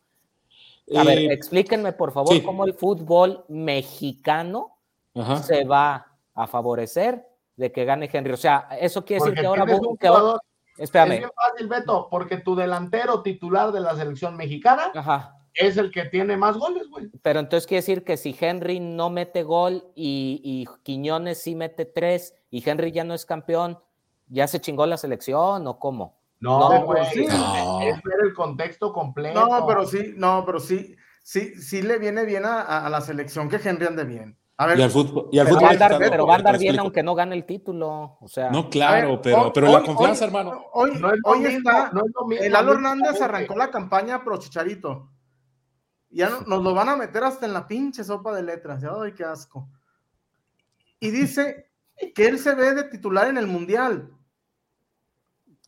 A ver, Eh, explíquenme por favor sí. cómo el fútbol mexicano ajá. se va a favorecer de que gane Henry. O sea, eso quiere decir que ahora... un que ahora- jugador- Es espérame. bien fácil, Beto, porque tu delantero titular de la selección mexicana Ajá. es el que tiene más goles, güey. Pero entonces quiere decir que si Henry no mete gol y, y Quiñones sí mete tres y Henry ya no es campeón, ¿ya se chingó la selección o cómo? No, No, güey. sí. No. Es ver el contexto completo. No, pero sí, no, pero sí, sí, sí le viene bien a- a la selección que Henry ande bien. A ver, Y al fútbol. Y al Pero fútbol va a andar, pero va a andar bien explico. aunque no gane el título. O sea, No, claro, ver, pero, hoy- pero la hoy- confianza, hoy- hermano. Hoy, No es hoy mismo, está, no es lo mismo, el Lalo Hernández arrancó la campaña pro Chicharito. Ya no- nos lo van a meter hasta en la pinche sopa de letras. Ay, qué asco. Y dice que él se ve de titular en el Mundial.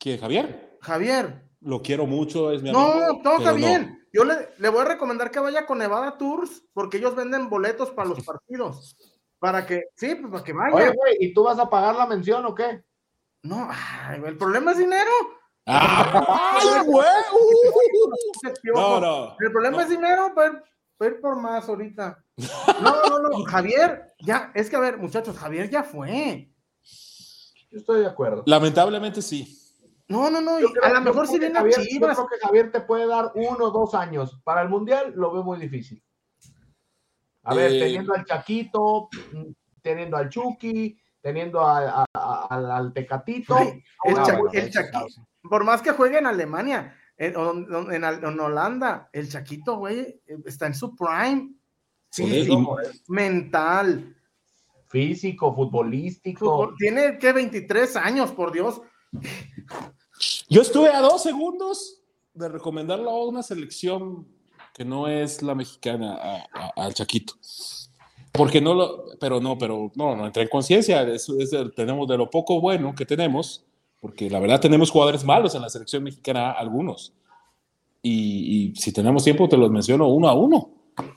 ¿Quién, Javier? Javier. Lo quiero mucho, es mi amigo. No, todo está pero no. bien. Yo le, le voy a recomendar que vaya con Nevada Tours porque ellos venden boletos para los partidos. Para que, sí, pues para que vaya. Oye, güey, ¿y tú vas a pagar la mención o qué? No, ay, el problema es dinero. ¡Ay, güey! No, no. El problema no. es dinero, pues, pues por más ahorita. No, no, no, Javier, ya, es que a ver, muchachos, Javier ya fue. Yo estoy de acuerdo. Lamentablemente sí. No, no, no, creo- a lo mejor que viene a Javier- Chivas. Yo creo que Javier te puede dar uno o dos años. Para el Mundial lo veo muy difícil. A ver, Eh, teniendo al Chaquito, teniendo al Chucky, teniendo a- a- a- al, al Tecatito. Güey, el No, Cha- bueno, el eso, Chaqui- Por más que juegue en Alemania, en, en- Holanda, el Chaquito, güey, está en su prime. Sí, y- mental. Físico, futbolístico. Fútbol- Tiene que 23 años, por Dios. Yo estuve a dos segundos de recomendarlo a una selección que no es la mexicana, al Chaquito. Porque no lo, pero no, pero no, no entré en conciencia, tenemos de lo poco bueno que tenemos, porque la verdad tenemos jugadores malos en la selección mexicana, algunos. Y, y si tenemos tiempo, te los menciono uno a uno,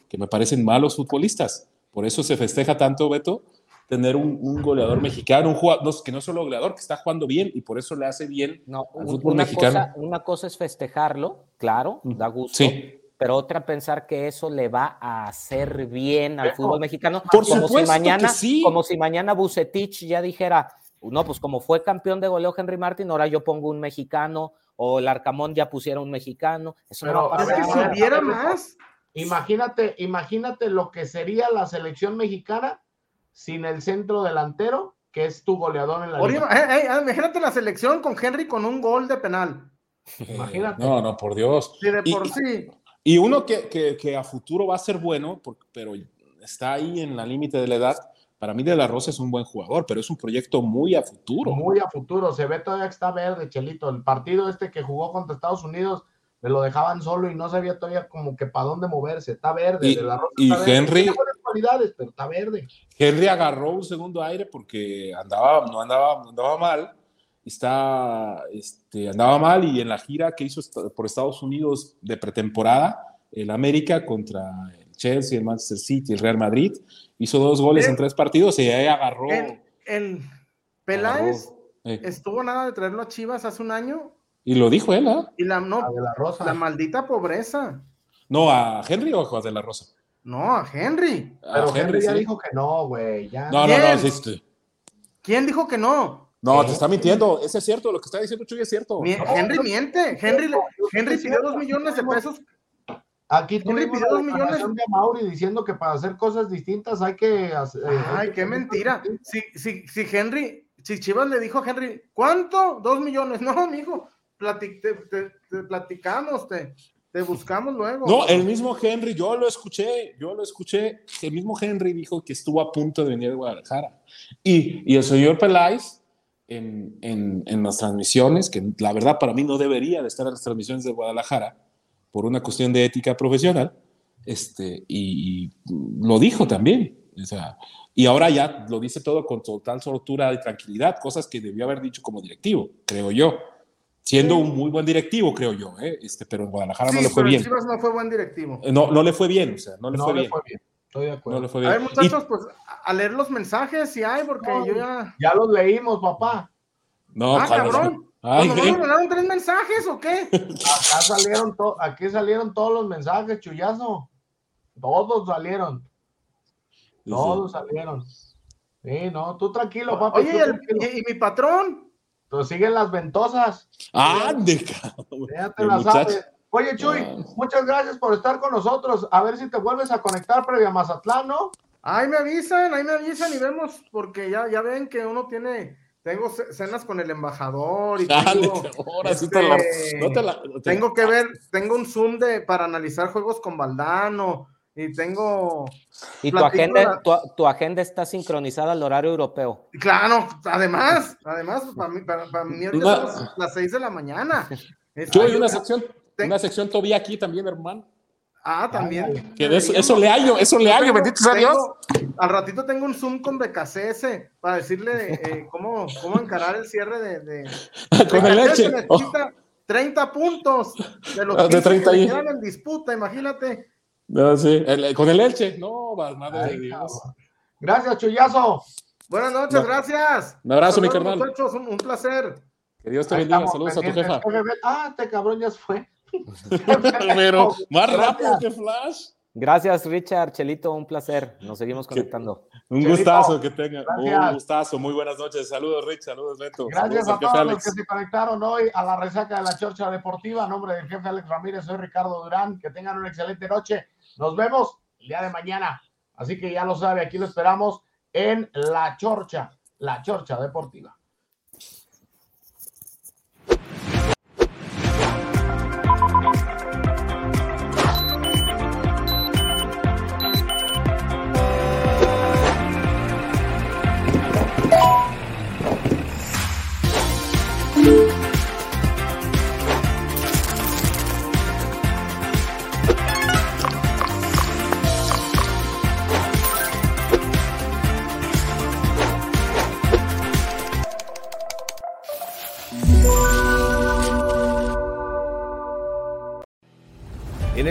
que me parecen malos futbolistas. Por eso se festeja tanto, Beto, tener un, un goleador mexicano, un jugador no, que no es solo goleador, que está jugando bien y por eso le hace bien No, al fútbol una, mexicano. cosa, una cosa es festejarlo, claro, da gusto. Sí. Pero otra pensar que eso le va a hacer bien al fútbol mexicano. por como supuesto si mañana, que sí. como si mañana Bucetich ya dijera, no, pues como fue campeón de goleo Henry Martin, ahora yo pongo un mexicano, o el Arcamón ya pusiera un mexicano. Eso Pero, no va a a Es que pasar. si hubiera más. Imagínate, imagínate lo que sería la selección mexicana sin el centro delantero, que es tu goleador en la Oye, liga. eh, eh, imagínate la selección con Henry con un gol de penal. Imagínate. No, no, por Dios. Si de Y- por y- sí. Y uno que, que, que a futuro va a ser bueno, por- pero está ahí en la límite de la edad. Para mí De La Rosa es un buen jugador, pero es un proyecto muy a futuro. Muy a futuro, se ve todavía que está verde, Chelito. El partido este que jugó contra Estados Unidos, me lo dejaban solo y no sabía todavía como que para dónde moverse. Está verde. Y- de la Rosa y está verde. Henry- cualidades, pero está verde. Henry agarró un segundo aire porque andaba, no andaba, no andaba mal. Está, este, andaba mal y en la gira que hizo por Estados Unidos de pretemporada, el América contra el Chelsea, el Manchester City, el Real Madrid, hizo dos goles Eh, en tres partidos y ahí agarró. El, el Peláez agarró, eh, estuvo nada de traerlo a Chivas hace un año y lo dijo él, ¿ah? y la, no, La de la Rosa. la maldita pobreza. No, a Henry o a Juan de la Rosa. No, a Henry. A Pero Henry ya sí. dijo que no, güey. Ya. No, no, no, ¿Quién? sí, sí. ¿Quién dijo que no? No, te está mintiendo. Eso es cierto. Lo que está diciendo Chuy es cierto. Mi- Henry miente. Henry, Henry pidió dos millones de pesos. Aquí Henry pidió dos millones. de Mauri diciendo que para hacer cosas distintas hay que hacer. eh, Ay, qué mentira. Si, si, si Henry, si Chivas le dijo a Henry, ¿cuánto? Dos millones. No, mijo, plati- te, te- te platicamos, te, te buscamos luego. No, el mismo Henry, yo lo escuché, yo lo escuché. El mismo Henry dijo que estuvo a punto de venir a Guadalajara. Y, y el señor Peláez, en, en, en las transmisiones, que la verdad para mí no debería de estar en las transmisiones de Guadalajara por una cuestión de ética profesional, este, y, y lo dijo también. O sea, y ahora ya lo dice todo con total soltura y tranquilidad, cosas que debió haber dicho como directivo, creo yo. Siendo un muy buen directivo, creo yo, ¿eh? este, pero en Guadalajara Sí, no le fue pero bien. Chivas no fue buen directivo. Eh, No, no le fue bien, o sea, no le No fue le bien. fue bien. Estoy de acuerdo. No le fue A bien. ver, muchachos, pues a a leer los mensajes si hay, porque No, yo ya. Ya los leímos, papá. No, ah, cabrón. Ay, ¿Nos güey. mandaron tres mensajes o qué? Acá salieron, to- aquí salieron todos los mensajes, chullazo. Todos salieron. Todos salieron. Sí, no, tú tranquilo, papi. Oye, tú ¿y, el- tranquilo. y- y mi patrón? Tú siguen las ventosas. Ande, cabrón. Oye, Chuy, Ah. muchas gracias por estar con nosotros. A ver si te vuelves a conectar previa a Mazatlán, ¿no? Ahí me avisan, ahí me avisan y vemos, porque ya, ya ven que uno tiene, tengo ce- cenas con el embajador y tengo, tengo que ver, tengo un Zoom de, para analizar juegos con Valdano y tengo, Y tu agenda, tu, tu agenda está sincronizada al horario europeo. claro, además, además, para mí, para, para mí son las- las seis de la mañana. Es- Chuy, ay, una yo- sección, ten- una sección todavía aquí también, hermano. Ah, también. Que eso, eso le hallo, eso le hallo, bendito sea Dios. al ratito tengo un Zoom con BKCS para decirle eh, cómo, cómo encarar el cierre de. de Con el leche. Oh, necesita 30 puntos de los Ah, de 15 30 que quedan en disputa, imagínate. No, sí, el- con el Elche. No, madre Ay, de Dios. cabrón. Gracias, Chuyazo. Buenas noches, No. gracias. Un abrazo, mi carnal. muchachos, un, un placer. Que Dios te Ahí bendiga. Saludos a tu jefa. Ah, este cabrón ya se fue. Pero más Gracias. rápido que Flash. Gracias, Richard, Chelito, un placer. Nos seguimos conectando. Un Chelito, gustazo que tengan. gracias. Un gustazo. Muy buenas noches. Saludos, Rich. Saludos, Beto. Gracias Saludos a todos los que se conectaron hoy a la resaca de la Chorcha Deportiva. A nombre del jefe Alex Ramírez, soy Ricardo Durán. Que tengan una excelente noche. Nos vemos el día de mañana. Así que ya lo sabe, aquí lo esperamos en la Chorcha, la Chorcha Deportiva.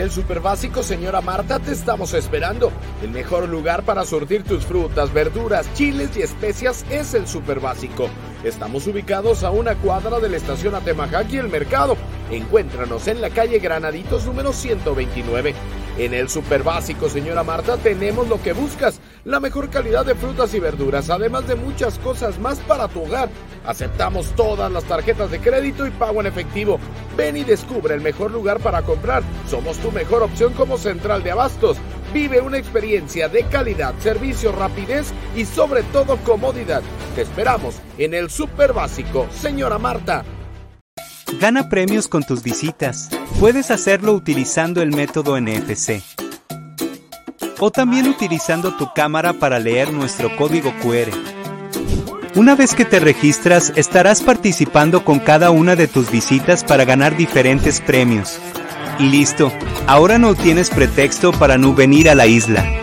El Super Básico, señora Marta, te estamos esperando. El mejor lugar para surtir tus frutas, verduras, chiles y especias es el Super Básico. Estamos ubicados a una cuadra de la estación Atemajac y el mercado. Encuéntranos en la calle Granaditos número 129. En el Super Básico, señora Marta, tenemos lo que buscas, la mejor calidad de frutas y verduras, además de muchas cosas más para tu hogar. Aceptamos todas las tarjetas de crédito y pago en efectivo. Ven y descubre el mejor lugar para comprar. Somos tu mejor opción como central de abastos. Vive una experiencia de calidad, servicio, rapidez y sobre todo comodidad. Te esperamos en el Super Básico, señora Marta. Gana premios con tus visitas. Puedes hacerlo utilizando el método NFC. O también utilizando tu cámara para leer nuestro código QR. Una vez que te registras, estarás participando con cada una de tus visitas para ganar diferentes premios. Y listo, ahora no tienes pretexto para no venir a la isla.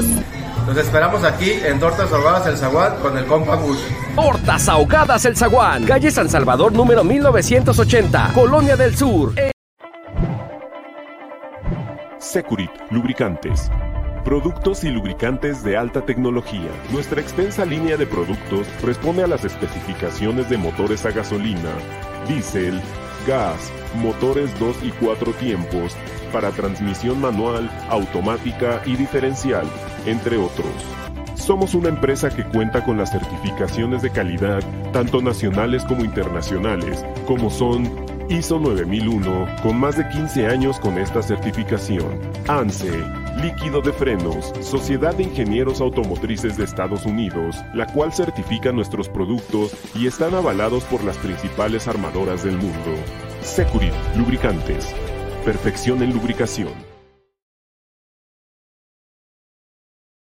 Los esperamos aquí en Tortas Ahogadas El Zaguán con el compa Gus. Tortas Ahogadas El Zaguán, calle San Salvador número 1980, Colonia del Sur. Securit Lubricantes. Productos y lubricantes de alta tecnología. Nuestra extensa línea de productos responde a las especificaciones de motores a gasolina, diésel, gas, motores 2 y 4 tiempos, para transmisión manual, automática y diferencial, entre otros. Somos una empresa que cuenta con las certificaciones de calidad, tanto nacionales como internacionales, como son ISO 9001, con más de 15 años con esta certificación. ANSE, Líquido de Frenos, Sociedad de Ingenieros Automotrices de Estados Unidos, la cual certifica nuestros productos y están avalados por las principales armadoras del mundo. Securit, Lubricantes. Perfección en lubricación.